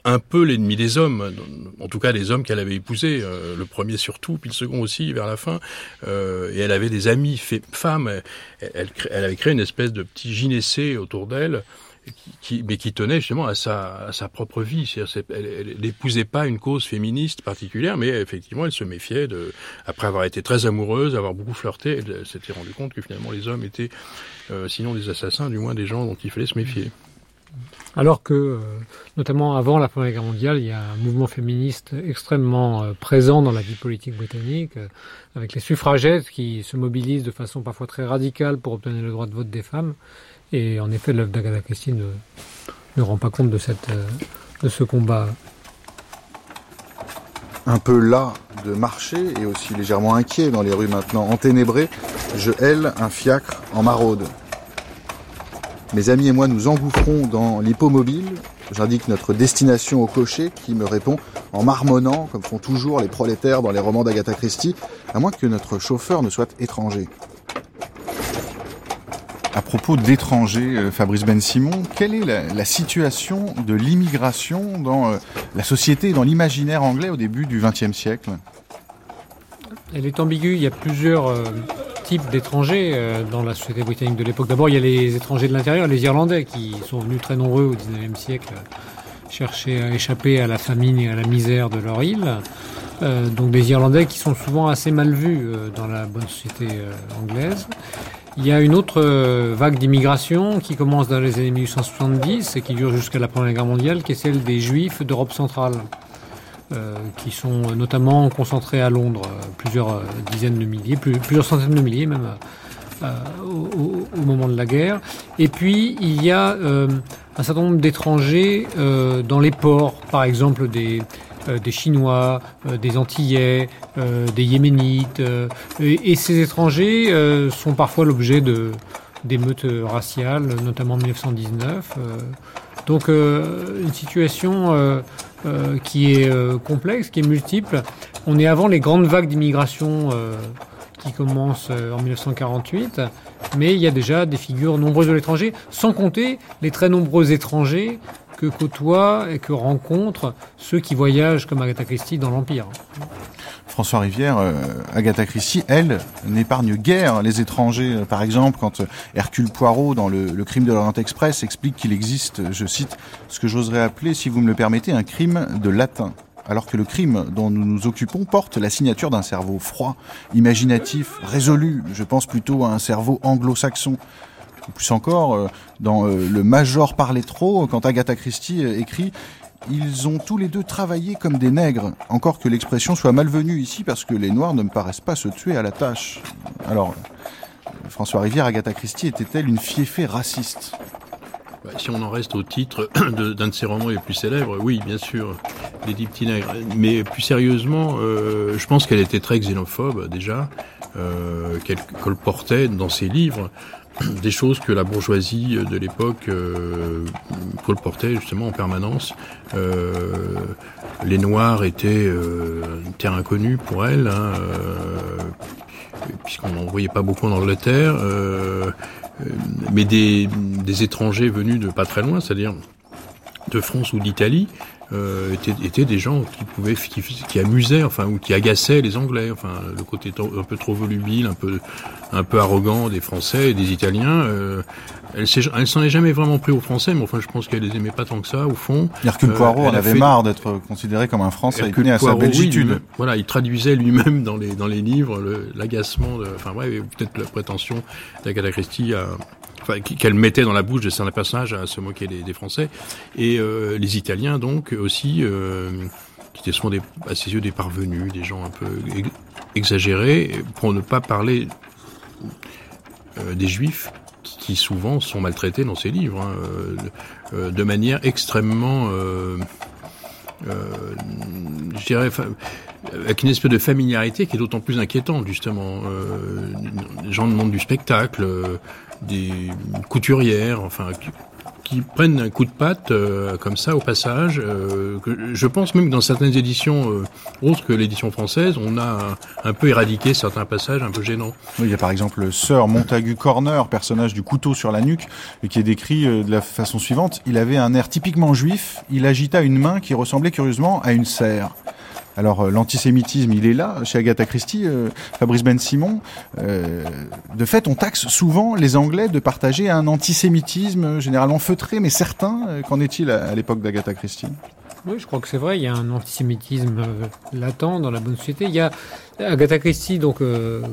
un peu l'ennemi des hommes, en tout cas des hommes qu'elle avait épousés, euh, le premier surtout, puis le second aussi vers la fin. Euh, et elle avait des amis femmes. Elle, avait créé une espèce de petit gynécée autour d'elle, qui, mais qui tenait justement à sa, à sa propre vie. Elle n'épousait pas une cause féministe particulière, mais effectivement, elle se méfiait de, après avoir été très amoureuse, avoir beaucoup flirté, elle s'était rendue compte que finalement les hommes étaient, euh, sinon des assassins, du moins des gens dont il fallait se méfier. Alors que, euh, notamment avant la Première Guerre mondiale, il y a un mouvement féministe extrêmement euh, présent dans la vie politique britannique, euh, avec les suffragettes qui se mobilisent de façon parfois très radicale pour obtenir le droit de vote des femmes. Et en effet, l'œuvre d'Agatha Christie ne, rend pas compte de, cette, de ce combat. Un peu las de marcher et aussi légèrement inquiet dans les rues maintenant enténébrées, je hèle un fiacre en maraude. Mes amis et moi nous engouffrons dans l'hippomobile. J'indique notre destination au cocher qui me répond en marmonnant, comme font toujours les prolétaires dans les romans d'Agatha Christie, à moins que notre chauffeur ne soit étranger. À propos d'étrangers, euh, Fabrice Ben Simon, quelle est la, situation de l'immigration dans euh, la société, dans l'imaginaire anglais au début du XXe siècle? Elle est ambiguë. Il y a plusieurs euh, type d'étrangers euh, dans la société britannique de l'époque. D'abord, il y a les étrangers de l'intérieur, les Irlandais, qui sont venus très nombreux au XIXe siècle euh, chercher à échapper à la famine et à la misère de leur île. Euh, donc des Irlandais qui sont souvent assez mal vus dans la bonne société anglaise. Il y a une autre vague d'immigration qui commence dans les années 1870 et qui dure jusqu'à la Première Guerre mondiale, qui est celle des Juifs d'Europe centrale. Euh, qui sont notamment concentrés à Londres, euh, plusieurs euh, dizaines de milliers, plusieurs centaines de milliers même au, moment de la guerre. Et puis il y a un certain nombre d'étrangers dans les ports, par exemple des Chinois, des Antillais, des Yéménites. et, ces étrangers sont parfois l'objet d'émeutes raciales, notamment en 1919. donc une situation euh, qui est euh, complexe, qui est multiple. On est avant les grandes vagues d'immigration euh, qui commencent en 1948, mais il y a déjà des figures nombreuses de l'étranger, sans compter les très nombreux étrangers que côtoient et que rencontrent ceux qui voyagent comme Agatha Christie dans l'Empire. François Rivière, euh, Agatha Christie, elle, n'épargne guère les étrangers. Par exemple, quand Hercule Poirot, dans le, crime de l'Orient Express, explique qu'il existe, je cite, ce que j'oserais appeler, si vous me le permettez, un crime de latin alors que le crime dont nous nous occupons porte la signature d'un cerveau froid, imaginatif, résolu. Je pense plutôt à un cerveau anglo-saxon. Plus encore, dans Le Major parlait trop, quand Agatha Christie écrit ils ont tous les deux travaillé comme des nègres, encore que l'expression soit malvenue ici parce que les Noirs ne me paraissent pas se tuer à la tâche. Alors, François Rivière, Agatha Christie était-elle une fiefée raciste? Bah, si on en reste au titre *coughs* d'un de, ses romans les plus célèbres, oui, bien sûr, Les Dix Petits Nègres. Mais plus sérieusement, euh, je pense qu'elle était très xénophobe déjà, euh, qu'elle colportait dans ses livres *clears throat* des choses que la bourgeoisie de l'époque euh, colportait justement en permanence. Euh, les Noirs étaient euh, terre inconnue pour elle, hein, euh, puisqu'on n'en voyait pas beaucoup en Angleterre, euh, mais des, des étrangers venus de pas très loin, c'est-à-dire de France ou d'Italie, euh, étaient, étaient, des gens qui pouvaient, qui, qui, amusaient, enfin, ou qui agaçaient les Anglais. Enfin, le côté un peu trop volubile, un peu, un peu arrogant des Français et des Italiens. Euh, elle, elle s'en est jamais vraiment pris aux Français, mais enfin, je pense qu'elle les aimait pas tant que ça, au fond. Hercule euh, Poirot en avait marre d'être considéré comme un Français. il à sa belgitude. voilà, il traduisait lui-même dans les dans les livres l'agacement, enfin, ouais, peut-être la prétention d'Agatha Christie à qu'elle mettait dans la bouche de certains personnages à se moquer des, Français. Et euh, les Italiens, donc, aussi, euh, qui étaient souvent des, à ses yeux des parvenus, des gens un peu exagérés, pour ne pas parler euh, des Juifs, qui, souvent sont maltraités dans ces livres, hein, de manière extrêmement... je dirais, avec une espèce de familiarité qui est d'autant plus inquiétante, justement. Euh, les gens demandent du spectacle, des couturières, enfin, qui, prennent un coup de patte euh, comme ça au passage. Euh, je pense même que dans certaines éditions euh, autres que l'édition française, on a un, peu éradiqué certains passages un peu gênants. il y a par exemple Sir Montagu Corner, personnage du couteau sur la nuque, et qui est décrit de la façon suivante. Il avait un air typiquement juif, il agita une main qui ressemblait curieusement à une serre. Alors euh, l'antisémitisme, il est là chez Agatha Christie, euh, Fabrice Ben Simon. Euh, de fait, on taxe souvent les Anglais de partager un antisémitisme généralement feutré, mais certain. Qu'en est-il à, l'époque d'Agatha Christie? Oui, je crois que c'est vrai. Il y a un antisémitisme latent dans la bonne société. Il y a Agatha Christie, donc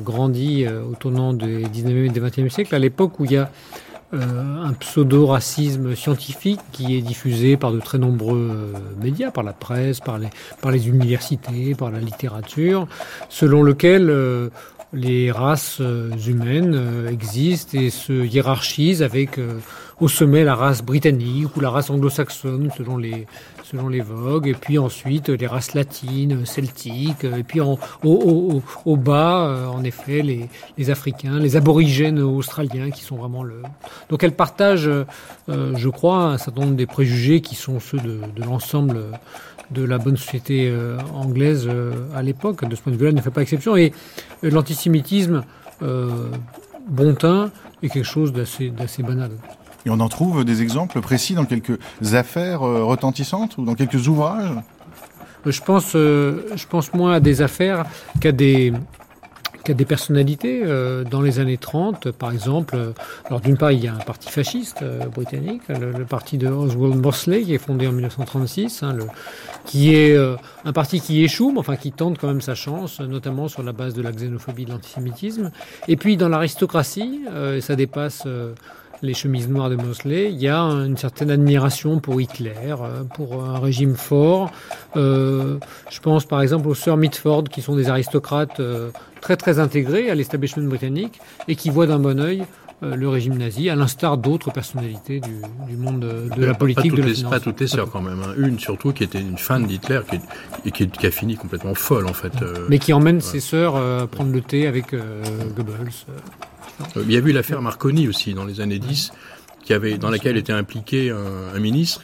grandit au tournant du 19e et du 20e siècle, à l'époque où il y a euh, un pseudo-racisme scientifique qui est diffusé par de très nombreux euh, médias, par la presse, par les, par les universités, par la littérature, selon lequel euh, les races humaines existent et se hiérarchisent avec au sommet la race britannique ou la race anglo-saxonne selon les, selon les vogues, et puis ensuite les races latines, celtiques, et puis au, bas, euh, en effet, les, Africains, les aborigènes australiens qui sont vraiment le... Donc elle partage, euh, je crois, un certain nombre des préjugés qui sont ceux de, l'ensemble de la bonne société euh, anglaise à l'époque. De ce point de vue-là, ne fait pas exception. Et l'antisémitisme bon teint est quelque chose d'assez banal. Et on en trouve des exemples précis dans quelques affaires euh, retentissantes ou dans quelques ouvrages? Euh, je pense, euh, je pense moins à des affaires qu'à des, des personnalités. dans les années 30, par exemple, alors d'une part, il y a un parti fasciste britannique, le, parti de Oswald Mosley, qui est fondé en 1936, hein, qui est un parti qui échoue, mais enfin qui tente quand même sa chance, notamment sur la base de la xénophobie, de l'antisémitisme. Et puis dans l'aristocratie, ça dépasse les chemises noires de Mosley, il y a une certaine admiration pour Hitler, euh, pour un régime fort. Euh, je pense par exemple aux sœurs Mitford, qui sont des aristocrates euh, très très intégrés à l'establishment britannique et qui voient d'un bon œil euh, le régime nazi, à l'instar d'autres personnalités du, du, monde de la politique, pas toutes de la les, Pas toutes les sœurs quand même. Hein. Une surtout qui était une fan d'Hitler qui, et qui, qui, a fini complètement folle en fait. Mais qui emmène ouais. ses sœurs à prendre le thé avec Goebbels. Il y a eu l'affaire Marconi aussi dans les années 10, qui avait, dans laquelle était impliqué un, un ministre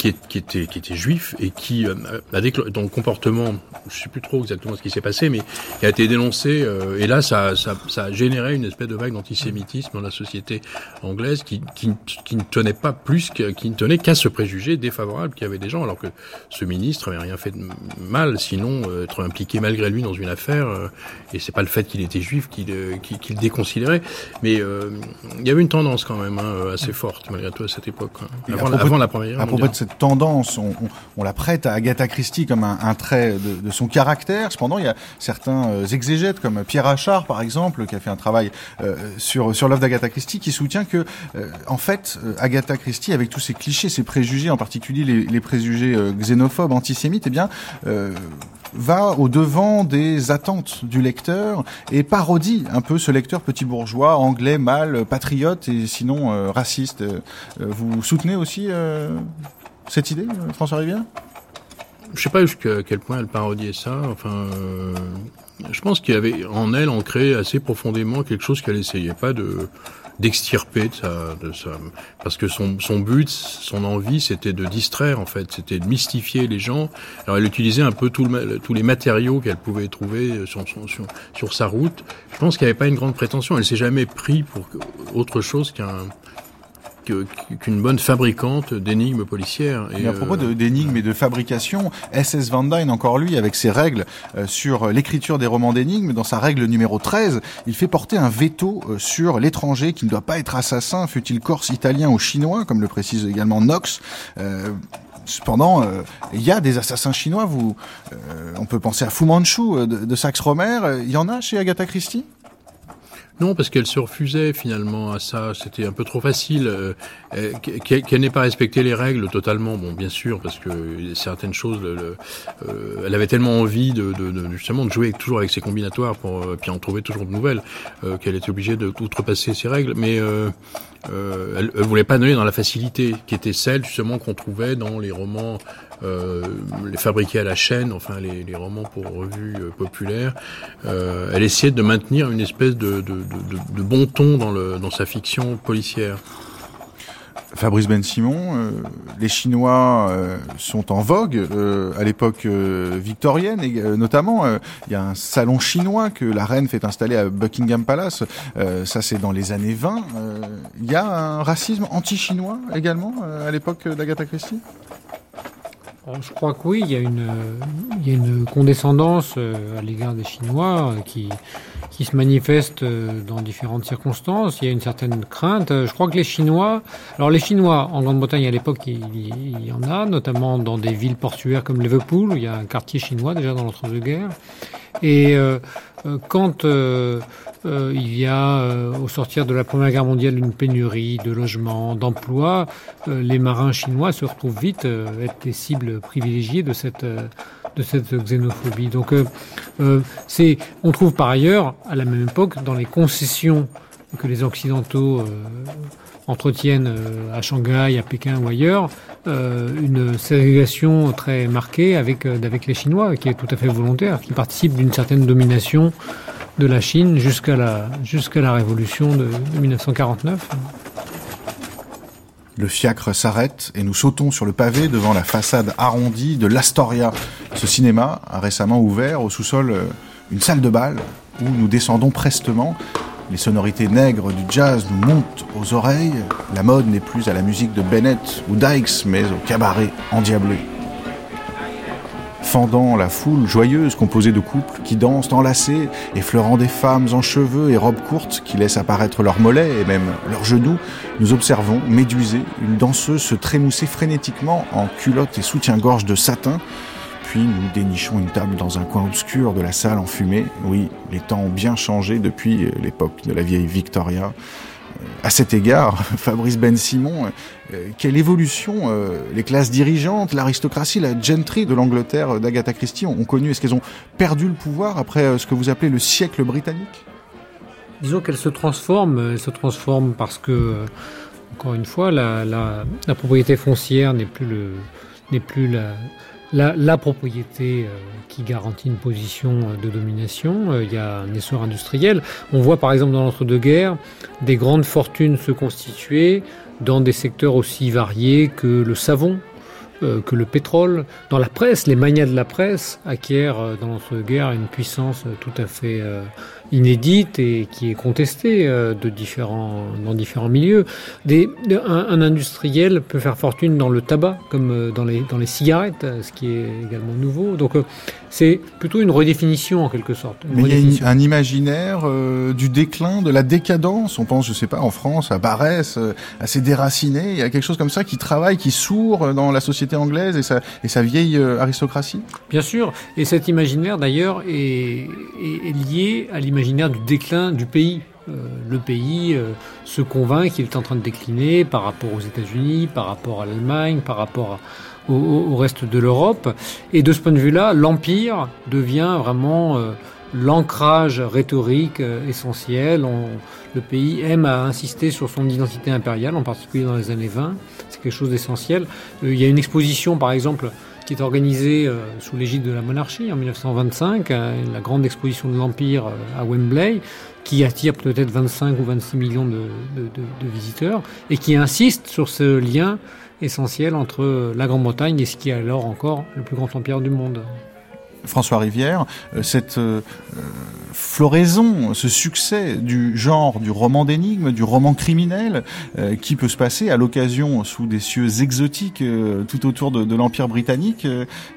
qui, qui, était, qui était juif et qui euh, a déclaré, dans le comportement, je sais plus trop exactement ce qui s'est passé, mais qui a été dénoncé. Euh, et là, ça, ça, ça, a généré une espèce de vague d'antisémitisme dans la société anglaise qui, qui, qui ne tenait pas plus, que, qui ne tenait qu'à ce préjugé défavorable qu'il y avait des gens, alors que ce ministre n'avait rien fait de mal, sinon euh, être impliqué malgré lui dans une affaire. Euh, et c'est pas le fait qu'il était juif qui le, qui, qui le déconsidérait, mais euh, il y avait une tendance quand même hein, assez forte malgré tout à cette époque, hein, avant, avant, la première à propos de cette tendance, on, la prête à Agatha Christie comme un, trait de, son caractère. Cependant, il y a certains euh, exégètes, comme Pierre Achard, par exemple, qui a fait un travail euh, sur, sur l'œuvre d'Agatha Christie, qui soutient que, euh, en fait, Agatha Christie, avec tous ses clichés, ses préjugés, en particulier les, préjugés xénophobes, antisémites, eh bien, va au devant des attentes du lecteur et parodie un peu ce lecteur petit bourgeois, anglais, mâle, patriote et sinon euh, raciste. Vous soutenez aussi cette idée, François Rivière? Je sais pas jusqu'à quel point elle parodiait ça. Enfin, je pense qu'il y avait en elle ancré assez profondément quelque chose qu'elle essayait pas de d'extirper de sa, de parce que son, son but, son envie, c'était de distraire en fait, c'était de mystifier les gens. Alors elle utilisait un peu tout le, tous les matériaux qu'elle pouvait trouver sur, sur, sur sa route. Je pense qu'elle n'avait pas une grande prétention. Elle s'est jamais pris pour autre chose qu'un qu'une bonne fabricante d'énigmes policières. Et, et à propos euh... d'énigmes et de fabrication, S.S. Van Dyne, encore lui, avec ses règles euh, sur l'écriture des romans d'énigmes, dans sa règle numéro 13, il fait porter un veto euh, sur l'étranger qui ne doit pas être assassin, fut-il corse, italien ou chinois, comme le précise également Knox. Euh, Cependant, euh, il y a des assassins chinois. Vous, euh, on peut penser à Fu Manchu de, de Saxe Romer. Il y en a chez Agatha Christie? Non, parce qu'elle se refusait finalement à ça. C'était un peu trop facile. Euh, Qu'elle qu n'ait pas respecté les règles totalement. Bon, bien sûr, parce que certaines choses, euh, elle avait tellement envie de, de, de, justement de jouer toujours avec ses combinatoires pour euh, puis en trouver toujours de nouvelles euh, qu'elle était obligée de outrepasser ces règles. Mais euh, euh, elle, elle voulait pas donner dans la facilité qui était celle justement qu'on trouvait dans les romans euh, les fabriqués à la chaîne, enfin les, romans pour revues euh, populaires. Euh, elle essayait de maintenir une espèce de, bon ton dans, sa fiction policière. Fabrice Ben Simon, euh, les Chinois euh, sont en vogue euh, à l'époque victorienne, et notamment il y a un salon chinois que la reine fait installer à Buckingham Palace. ça, c'est dans les années 20. Il y a un racisme anti-chinois également à l'époque d'Agatha Christie? Je crois que oui, il y a une, il y a une condescendance à l'égard des Chinois qui, qui se manifeste dans différentes circonstances. Il y a une certaine crainte. Je crois que les Chinois, alors les Chinois en Grande-Bretagne à l'époque, il, y en a, notamment dans des villes portuaires comme Liverpool, il y a un quartier chinois déjà dans l'entre-deux-guerres. Et euh, quand euh, euh, il y a, euh, au sortir de la Première Guerre mondiale, une pénurie de logements, d'emplois, euh, les marins chinois se retrouvent vite être des cibles privilégiées de cette de cette xénophobie. Donc, c'est, on trouve par ailleurs, à la même époque, dans les concessions que les Occidentaux entretiennent à Shanghai, à Pékin ou ailleurs, euh, une ségrégation très marquée avec, avec les Chinois, qui est tout à fait volontaire, qui participe d'une certaine domination de la Chine jusqu'à la, révolution de, de 1949. Le fiacre s'arrête et nous sautons sur le pavé devant la façade arrondie de l'Astoria. Ce cinéma a récemment ouvert au sous-sol une salle de bal où nous descendons prestement. Les sonorités nègres du jazz nous montent aux oreilles. La mode n'est plus à la musique de Bennett ou Dykes, mais au cabaret endiablé fendant la foule joyeuse composée de couples qui dansent enlacés, effleurant des femmes en cheveux et robes courtes qui laissent apparaître leurs mollets et même leurs genoux, nous observons, médusés, une danseuse se trémousser frénétiquement en culotte et soutien-gorge de satin, nous dénichons une table dans un coin obscur de la salle enfumée. Oui, les temps ont bien changé depuis l'époque de la vieille Victoria. à cet égard, *laughs* Fabrice Ben Simon, quelle évolution les classes dirigeantes, l'aristocratie, la gentry de l'Angleterre d'Agatha Christie ont connu? Est-ce qu'elles ont perdu le pouvoir après ce que vous appelez le siècle britannique? Disons qu'elles se transforment. Elles se transforment parce que, encore une fois, la, la, la propriété foncière n'est plus le n'est plus la, la, la propriété euh, qui garantit une position euh, de domination. Euh, il y a un essor industriel. On voit par exemple dans l'entre-deux-guerres des grandes fortunes se constituer dans des secteurs aussi variés que le savon, que le pétrole. Dans la presse, les manias de la presse acquièrent dans l'entre-deux-guerres une puissance tout à fait inédite et qui est contestée euh, de différents, dans différents milieux. Un, un, industriel peut faire fortune dans le tabac comme euh, dans les, dans les cigarettes, euh, ce qui est également nouveau. Donc c'est plutôt une redéfinition en quelque sorte. Mais il y a un imaginaire euh, du déclin, de la décadence. On pense, je sais pas, en France, à Barès, à ses déracinés. Il y a quelque chose comme ça qui travaille, qui sourd dans la société anglaise et sa, et sa vieille aristocratie. Bien sûr. Et cet imaginaire d'ailleurs est, est, est lié à l'imaginaire imaginaire du déclin du pays. Euh, le pays euh, se convainc qu'il est en train de décliner par rapport aux États-Unis, par rapport à l'Allemagne, par rapport à, au, au, reste de l'Europe. Et de ce point de vue-là, l'Empire devient vraiment euh, l'ancrage rhétorique euh, essentiel. On, le pays aime à insister sur son identité impériale, en particulier dans les années 20. C'est quelque chose d'essentiel. Euh, il y a une exposition, par exemple, qui est organisée euh, sous l'égide de la monarchie en 1925, euh, la grande exposition de l'Empire à Wembley, qui attire peut-être 25 ou 26 millions de, de, de, visiteurs, et qui insiste sur ce lien essentiel entre la Grande-Bretagne et ce qui est alors encore le plus grand empire du monde. François Rivière, cette euh, floraison, ce succès du genre du roman d'énigmes, du roman criminel, euh, qui peut se passer à l'occasion sous des cieux exotiques euh, tout autour de, de l'Empire britannique,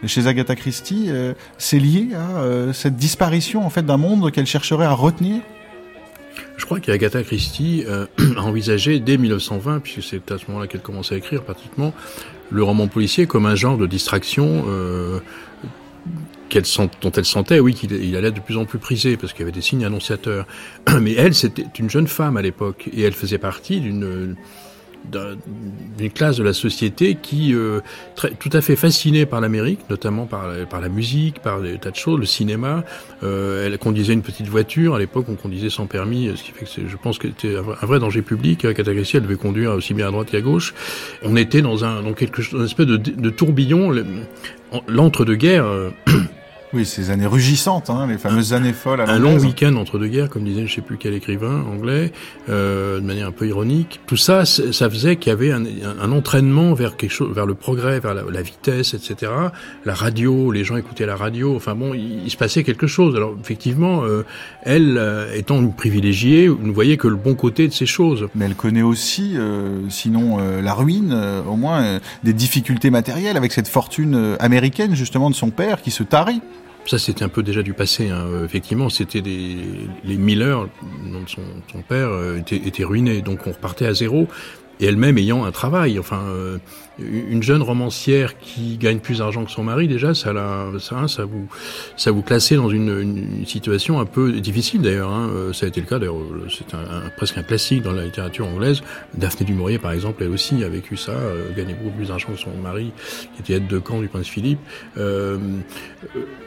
chez Agatha Christie, c'est lié à cette disparition en fait d'un monde qu'elle chercherait à retenir? Je crois qu'Agatha Christie euh, *clears throat* a envisagé dès 1920, puisque c'est à ce moment-là qu'elle commençait à écrire pratiquement, le roman policier comme un genre de distraction euh, dont elle sentait, oui, qu'il il allait de plus en plus prisé, parce qu'il y avait des signes annonciateurs. *clears throat* Mais elle, c'était une jeune femme à l'époque, et elle faisait partie d'une d'une classe de la société qui euh, très, tout à fait fascinée par l'Amérique, notamment par, par la musique, par des tas de choses, le cinéma. Euh, elle conduisait une petite voiture. À l'époque, on conduisait sans permis, ce qui fait que je pense que c'était un vrai danger public. Agatha Christie, elle devait conduire aussi bien à droite qu'à gauche. On était dans un dans quelque chose, une espèce de, de tourbillon, l'entre-deux-guerres. *clears throat* Oui, ces années rugissantes, hein, les fameuses années folles. À un long week-end entre deux guerres, comme disait je sais plus quel écrivain anglais, euh, de manière un peu ironique. Tout ça, ça faisait qu'il y avait un, un, entraînement vers quelque chose, vers le progrès, vers la, la, vitesse, etc. La radio, les gens écoutaient la radio. Enfin bon, il, il se passait quelque chose. Alors effectivement, euh, elle, euh, étant une privilégiée, ne voyait que le bon côté de ces choses. Mais elle connaît aussi, euh, sinon la ruine, au moins des difficultés matérielles avec cette fortune américaine justement de son père qui se tarit. Ça, c'était un peu déjà du passé. Hein. Effectivement, c'était des les Miller, de son, son père, euh, étaient ruinés. Donc, on repartait à zéro. Et elle-même ayant un travail. Enfin, euh, une jeune romancière qui gagne plus d'argent que son mari, déjà, ça, la, ça, ça vous, ça vous classait dans une, une situation un peu difficile d'ailleurs. Hein. Ça a été le cas. D'ailleurs, c'est un, un, presque un classique dans la littérature anglaise. Daphné du Maurier, par exemple, elle aussi a vécu ça, euh, gagnait beaucoup plus d'argent que son mari, qui était aide de camp du prince Philippe. Euh,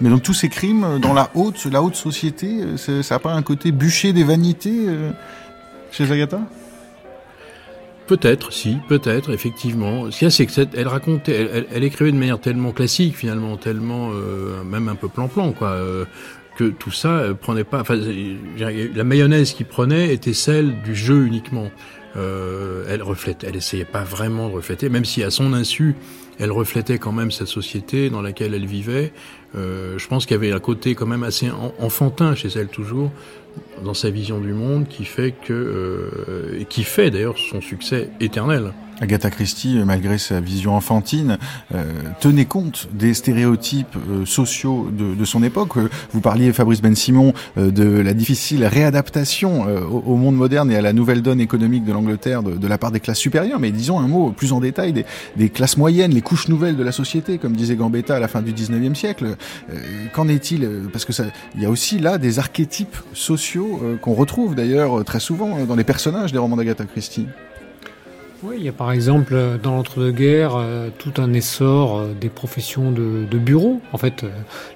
Mais donc tous ces crimes dans la haute, la haute société, ça n'a pas un côté bûcher des vanités euh, chez Agatha? Peut-être, si, peut-être, effectivement. Ce qu'il y a, c'est qu'elle racontait, elle, écrivait de manière tellement classique, finalement, tellement, euh, même un peu plan-plan, quoi, euh, que tout ça euh, prenait pas. Enfin, la mayonnaise qui prenait était celle du jeu uniquement. Elle reflétait, elle essayait pas vraiment de refléter, même si à son insu, elle reflétait quand même cette société dans laquelle elle vivait. Je pense qu'il y avait un côté quand même assez enfantin chez elle toujours, dans sa vision du monde, qui fait que, euh, qui fait d'ailleurs son succès éternel. Agatha Christie, malgré sa vision enfantine, euh, tenait compte des stéréotypes euh, sociaux de, son époque. Vous parliez, Fabrice Ben Simon, euh, de la difficile réadaptation euh, au, monde moderne et à la nouvelle donne économique de l'Angleterre de, de, la part des classes supérieures. Mais disons un mot plus en détail des, des, classes moyennes, les couches nouvelles de la société, comme disait Gambetta à la fin du 19e siècle. Qu'en est-il Parce que ça, il y a aussi là des archétypes sociaux qu'on retrouve d'ailleurs très souvent dans les personnages des romans d'Agatha Christie. Oui, il y a par exemple dans l'entre-deux-guerres euh, tout un essor euh, des professions de, de bureau. En fait, euh,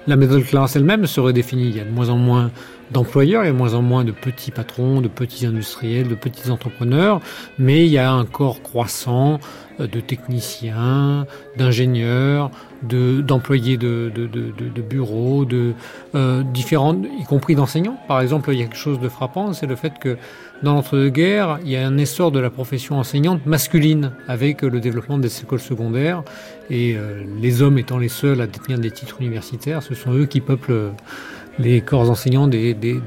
la middle class elle-même se redéfinit. Il y a de moins en moins d'employeurs, il y a moins en moins de petits patrons, de petits industriels, de petits entrepreneurs, mais il y a un corps croissant de techniciens, d'ingénieurs, d'employés de, de, de, de, bureaux, de euh, y compris d'enseignants. Par exemple, il y a quelque chose de frappant, c'est le fait que dans l'entre-deux-guerres, il y a un essor de la profession enseignante masculine avec le développement des écoles secondaires. Et euh, les hommes étant les seuls à détenir des titres universitaires, ce sont eux qui peuplent les corps enseignants des, des,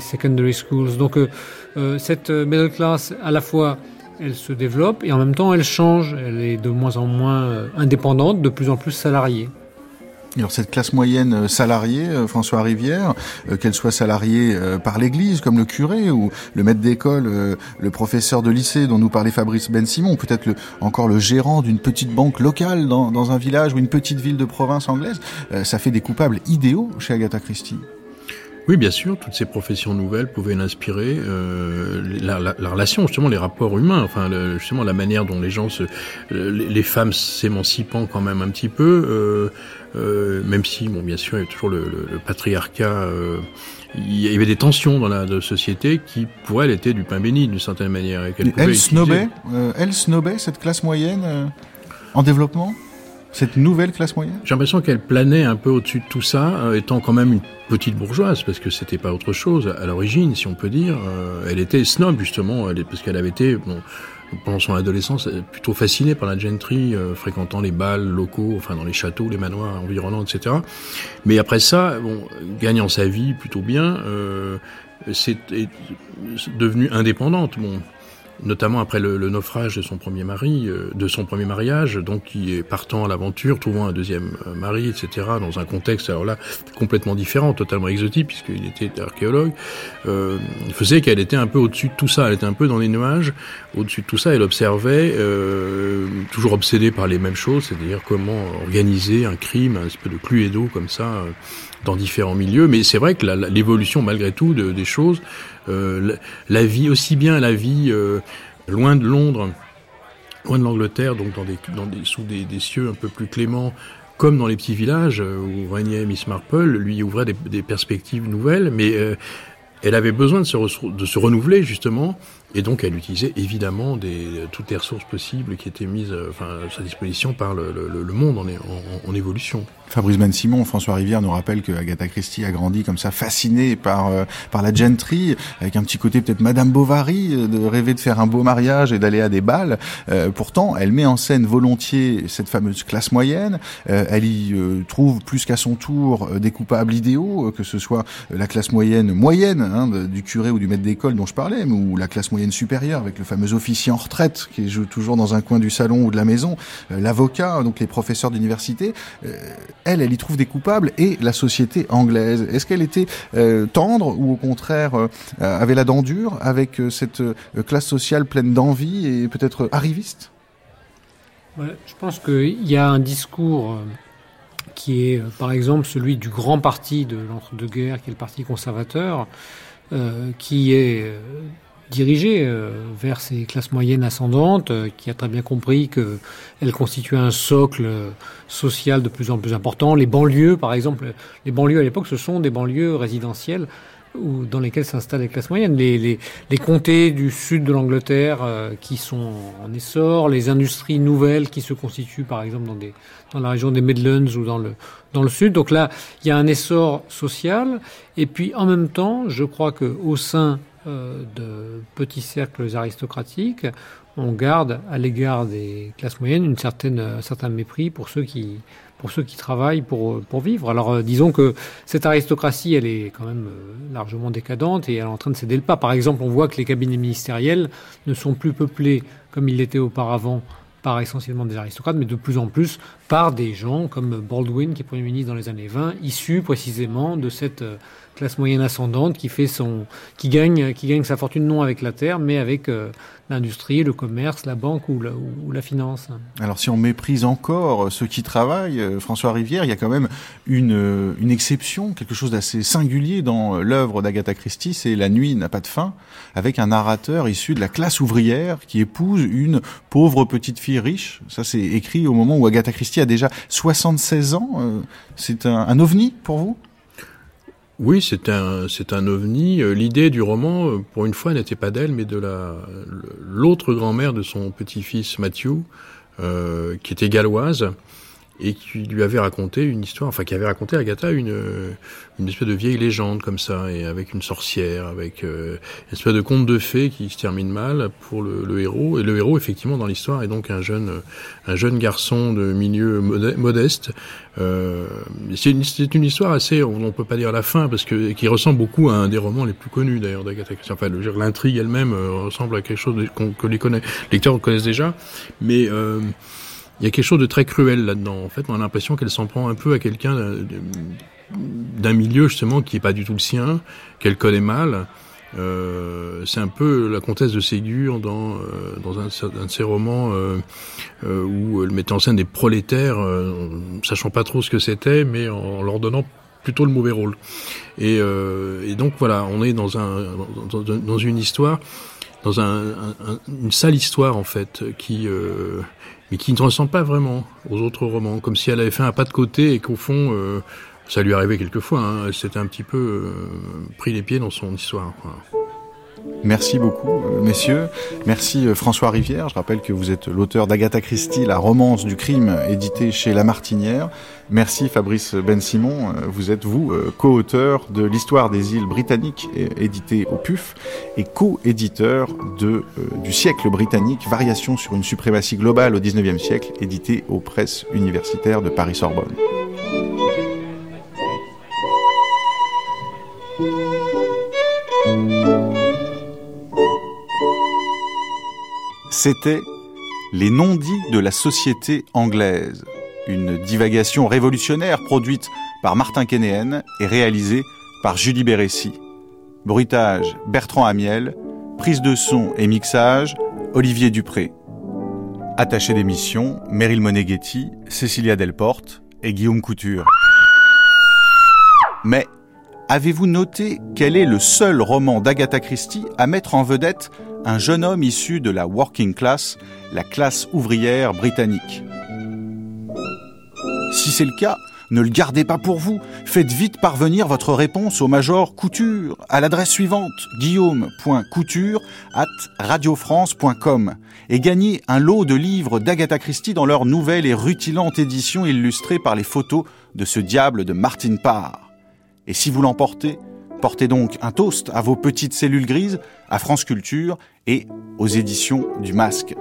secondary schools. Donc euh, euh, cette middle class, à la fois, elle se développe et en même temps, elle change. Elle est de moins en moins indépendante, de plus en plus salariée. Alors cette classe moyenne salariée, François Rivière, euh, qu'elle soit salariée euh, par l'Église, comme le curé ou le maître d'école, euh, le professeur de lycée dont nous parlait Fabrice Ben Simon, peut-être encore le gérant d'une petite banque locale dans, un village ou une petite ville de province anglaise, ça fait des coupables idéaux chez Agatha Christie. Oui, bien sûr, toutes ces professions nouvelles pouvaient l'inspirer. Euh, la, la, la, relation, justement, les rapports humains, enfin, le, justement, la manière dont les gens se, les femmes s'émancipant quand même un petit peu, euh, euh, même si, bon, bien sûr, il y a toujours le, le, le patriarcat. Euh, il y avait des tensions dans la société qui, pour elle, étaient du pain béni d'une certaine manière. Et elle snobait, elle snobait cette classe moyenne en développement? Cette nouvelle classe moyenne? J'ai l'impression qu'elle planait un peu au-dessus de tout ça, euh, étant quand même une petite bourgeoise, parce que c'était pas autre chose à l'origine, si on peut dire. Euh, elle était snob justement, elle, parce qu'elle avait été, bon, pendant son adolescence, plutôt fascinée par la gentry, euh, fréquentant les bals locaux, enfin dans les châteaux, les manoirs environnants, etc. Mais après ça, bon, gagnant sa vie plutôt bien, euh, c'est devenu indépendante. Bon, notamment après le, naufrage de son premier mari, euh, de son premier mariage, donc qui est partant à l'aventure, trouvant un deuxième euh, mari, etc., dans un contexte alors là complètement différent, totalement exotique, puisqu'il était archéologue, euh, faisait qu'elle était un peu au-dessus de tout ça, elle était un peu dans les nuages, au-dessus de tout ça, elle observait, euh, toujours obsédée par les mêmes choses, c'est-à-dire comment organiser un crime, un espèce de cluedo comme ça, dans différents milieux, mais c'est vrai que l'évolution malgré tout de, des choses, euh, la, vie, aussi bien la vie euh, loin de Londres, loin de l'Angleterre, donc dans des, sous des, cieux un peu plus cléments, comme dans les petits villages où régnait Miss Marple, lui ouvrait des, perspectives nouvelles, mais euh, elle avait besoin de se, renouveler justement, et donc elle utilisait évidemment toutes les ressources possibles qui étaient mises enfin, à sa disposition par le, monde en évolution. Fabrice Ben Simon, François Rivière nous rappelle que Agatha Christie a grandi comme ça, fascinée par euh, par la gentry, avec un petit côté peut-être Madame Bovary, euh, de rêver de faire un beau mariage et d'aller à des balles. Euh, pourtant, elle met en scène volontiers cette fameuse classe moyenne. Euh, elle y euh, trouve plus qu'à son tour des coupables idéaux, que ce soit la classe moyenne moyenne hein, du curé ou du maître d'école dont je parlais, mais ou la classe moyenne supérieure avec le fameux officier en retraite qui joue toujours dans un coin du salon ou de la maison, l'avocat, donc les professeurs d'université elle, elle y trouve des coupables et la société anglaise. Est-ce qu'elle était euh, tendre ou au contraire euh, avait la dent dure avec euh, cette classe sociale pleine d'envie et peut-être arriviste? Ouais, Je pense qu'il y a un discours qui est par exemple celui du grand parti de l'entre-deux-guerres, qui est le parti conservateur, qui est dirigée euh, vers ces classes moyennes ascendantes, euh, qui a très bien compris qu'elles constituaient un socle social de plus en plus important. Les banlieues, par exemple, les banlieues à l'époque, ce sont des banlieues résidentielles où, dans lesquelles s'installent les classes moyennes. Les, les, les comtés du sud de l'Angleterre euh, qui sont en essor, les industries nouvelles qui se constituent, par exemple, dans, des, dans la région des Midlands ou dans le, dans le sud. Donc là, il y a un essor social. Et puis, en même temps, je crois qu'au sein de petits cercles aristocratiques, on garde à l'égard des classes moyennes une certaine, un certain mépris pour ceux qui, pour ceux qui travaillent pour, pour vivre. Alors euh, disons que cette aristocratie, elle est quand même euh, largement décadente et elle est en train de céder le pas. Par exemple, on voit que les cabinets ministériels ne sont plus peuplés comme ils l'étaient auparavant par essentiellement des aristocrates, mais de plus en plus par des gens comme Baldwin, qui est Premier ministre dans les années 20, issus précisément de cette euh, classe moyenne ascendante qui fait son, qui gagne, qui gagne sa fortune non avec la terre, mais avec euh, l'industrie, le commerce, la banque ou la, finance. Alors si on méprise encore ceux qui travaillent, euh, François Rivière, il y a quand même une, euh, une exception, quelque chose d'assez singulier dans l'œuvre d'Agatha Christie, c'est La nuit n'a pas de fin, avec un narrateur issu de la classe ouvrière qui épouse une pauvre petite fille riche. Ça c'est écrit au moment où Agatha Christie a déjà 76 ans. C'est un, un ovni pour vous? Oui, c'est un, c'est un ovni. Euh, l'idée du roman, euh, pour une fois, n'était pas d'elle, mais de la, l'autre grand-mère de son petit-fils Matthew, euh, qui était galloise et qui lui avait raconté une histoire, enfin qui avait raconté à Agatha une, une espèce de vieille légende comme ça, et avec une sorcière, avec euh, une espèce de conte de fées qui se termine mal pour le, le héros. Et le héros, effectivement, dans l'histoire, est donc un jeune, un jeune garçon de milieu modeste. Euh, c'est une, une, histoire assez, on ne peut pas dire la fin, parce que qui ressemble beaucoup à un des romans les plus connus d'ailleurs d'Agatha Christie. Enfin, l'intrigue elle-même euh, ressemble à quelque chose que les connaît, lecteurs connaissent déjà, mais euh, il y a quelque chose de très cruel là-dedans. En fait, on a l'impression qu'elle s'en prend un peu à quelqu'un d'un milieu justement qui est pas du tout le sien, qu'elle connaît mal. Euh, c'est un peu la comtesse de Ségur dans, euh, dans un, de ses romans euh, euh où elle mettait en scène des prolétaires, euh, sachant pas trop ce que c'était, mais en, leur donnant plutôt le mauvais rôle. Et, et donc voilà, on est dans, un, dans, une histoire, dans un, une sale histoire en fait, qui mais qui ne ressemble pas vraiment aux autres romans, comme si elle avait fait un pas de côté et qu'au fond, euh, ça lui arrivait quelquefois, hein, elle s'était un petit peu euh, pris les pieds dans son histoire. Merci beaucoup, euh, messieurs. Merci euh, François Rivière. Je rappelle que vous êtes l'auteur d'Agatha Christie, La romance du crime, édité chez La Martinière. Merci Fabrice Ben Simon. Euh, vous êtes, vous, co-auteur de L'histoire des îles britanniques, édité au PUF, et co-éditeur du siècle britannique, Variation sur une suprématie globale au XIXe siècle, édité aux presses universitaires de Paris-Sorbonne. C'était Les non-dits de la société anglaise, une divagation révolutionnaire produite par Martin Kénéen et réalisée par Julie Bérécy. Bruitage Bertrand Amiel, prise de son et mixage Olivier Dupré. Attaché d'émission Meryl Moneghetti, Cécilia Delporte et Guillaume Couture. Mais avez-vous noté quel est le seul roman d'Agatha Christie à mettre en vedette un jeune homme issu de la working class, la classe ouvrière britannique. Si c'est le cas, ne le gardez pas pour vous. Faites vite parvenir votre réponse au major Couture à l'adresse suivante guillaume.couture at radiofrance.com et gagnez un lot de livres d'Agatha Christie dans leur nouvelle et rutilante édition illustrée par les photos de ce diable de Martin Parr. Et si vous l'emportez, Portez donc un toast à vos petites cellules grises, à France Culture et aux éditions du Masque.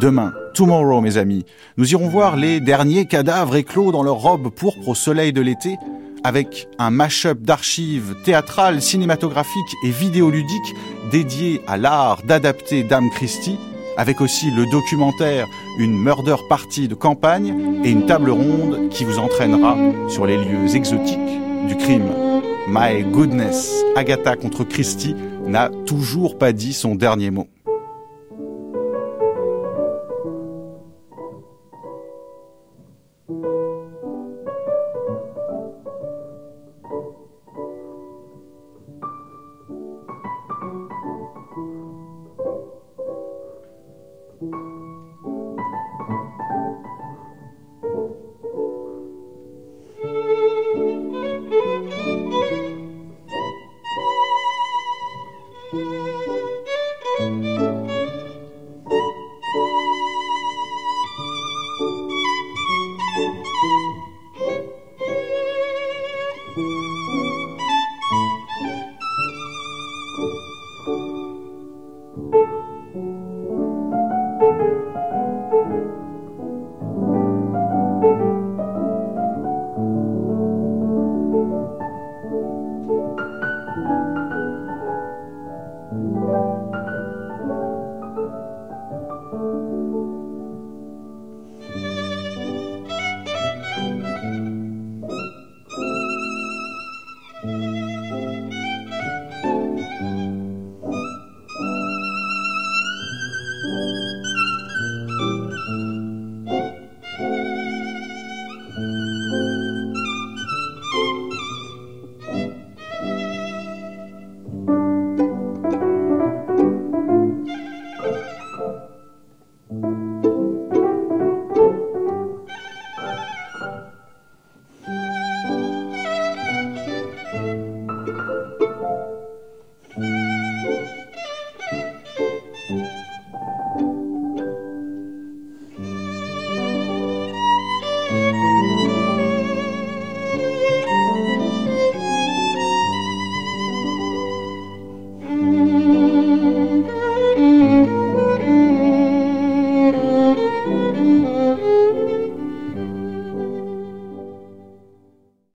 Demain, tomorrow mes amis, nous irons voir les derniers cadavres éclos dans leur robe pourpre au soleil de l'été, avec un mash-up d'archives théâtrales, cinématographiques et vidéoludiques dédié à l'art d'adapter Dame Christie, avec aussi le documentaire Une murder party de campagne et une table ronde qui vous entraînera sur les lieux exotiques du crime. My goodness, Agatha contre Christie n'a toujours pas dit son dernier mot.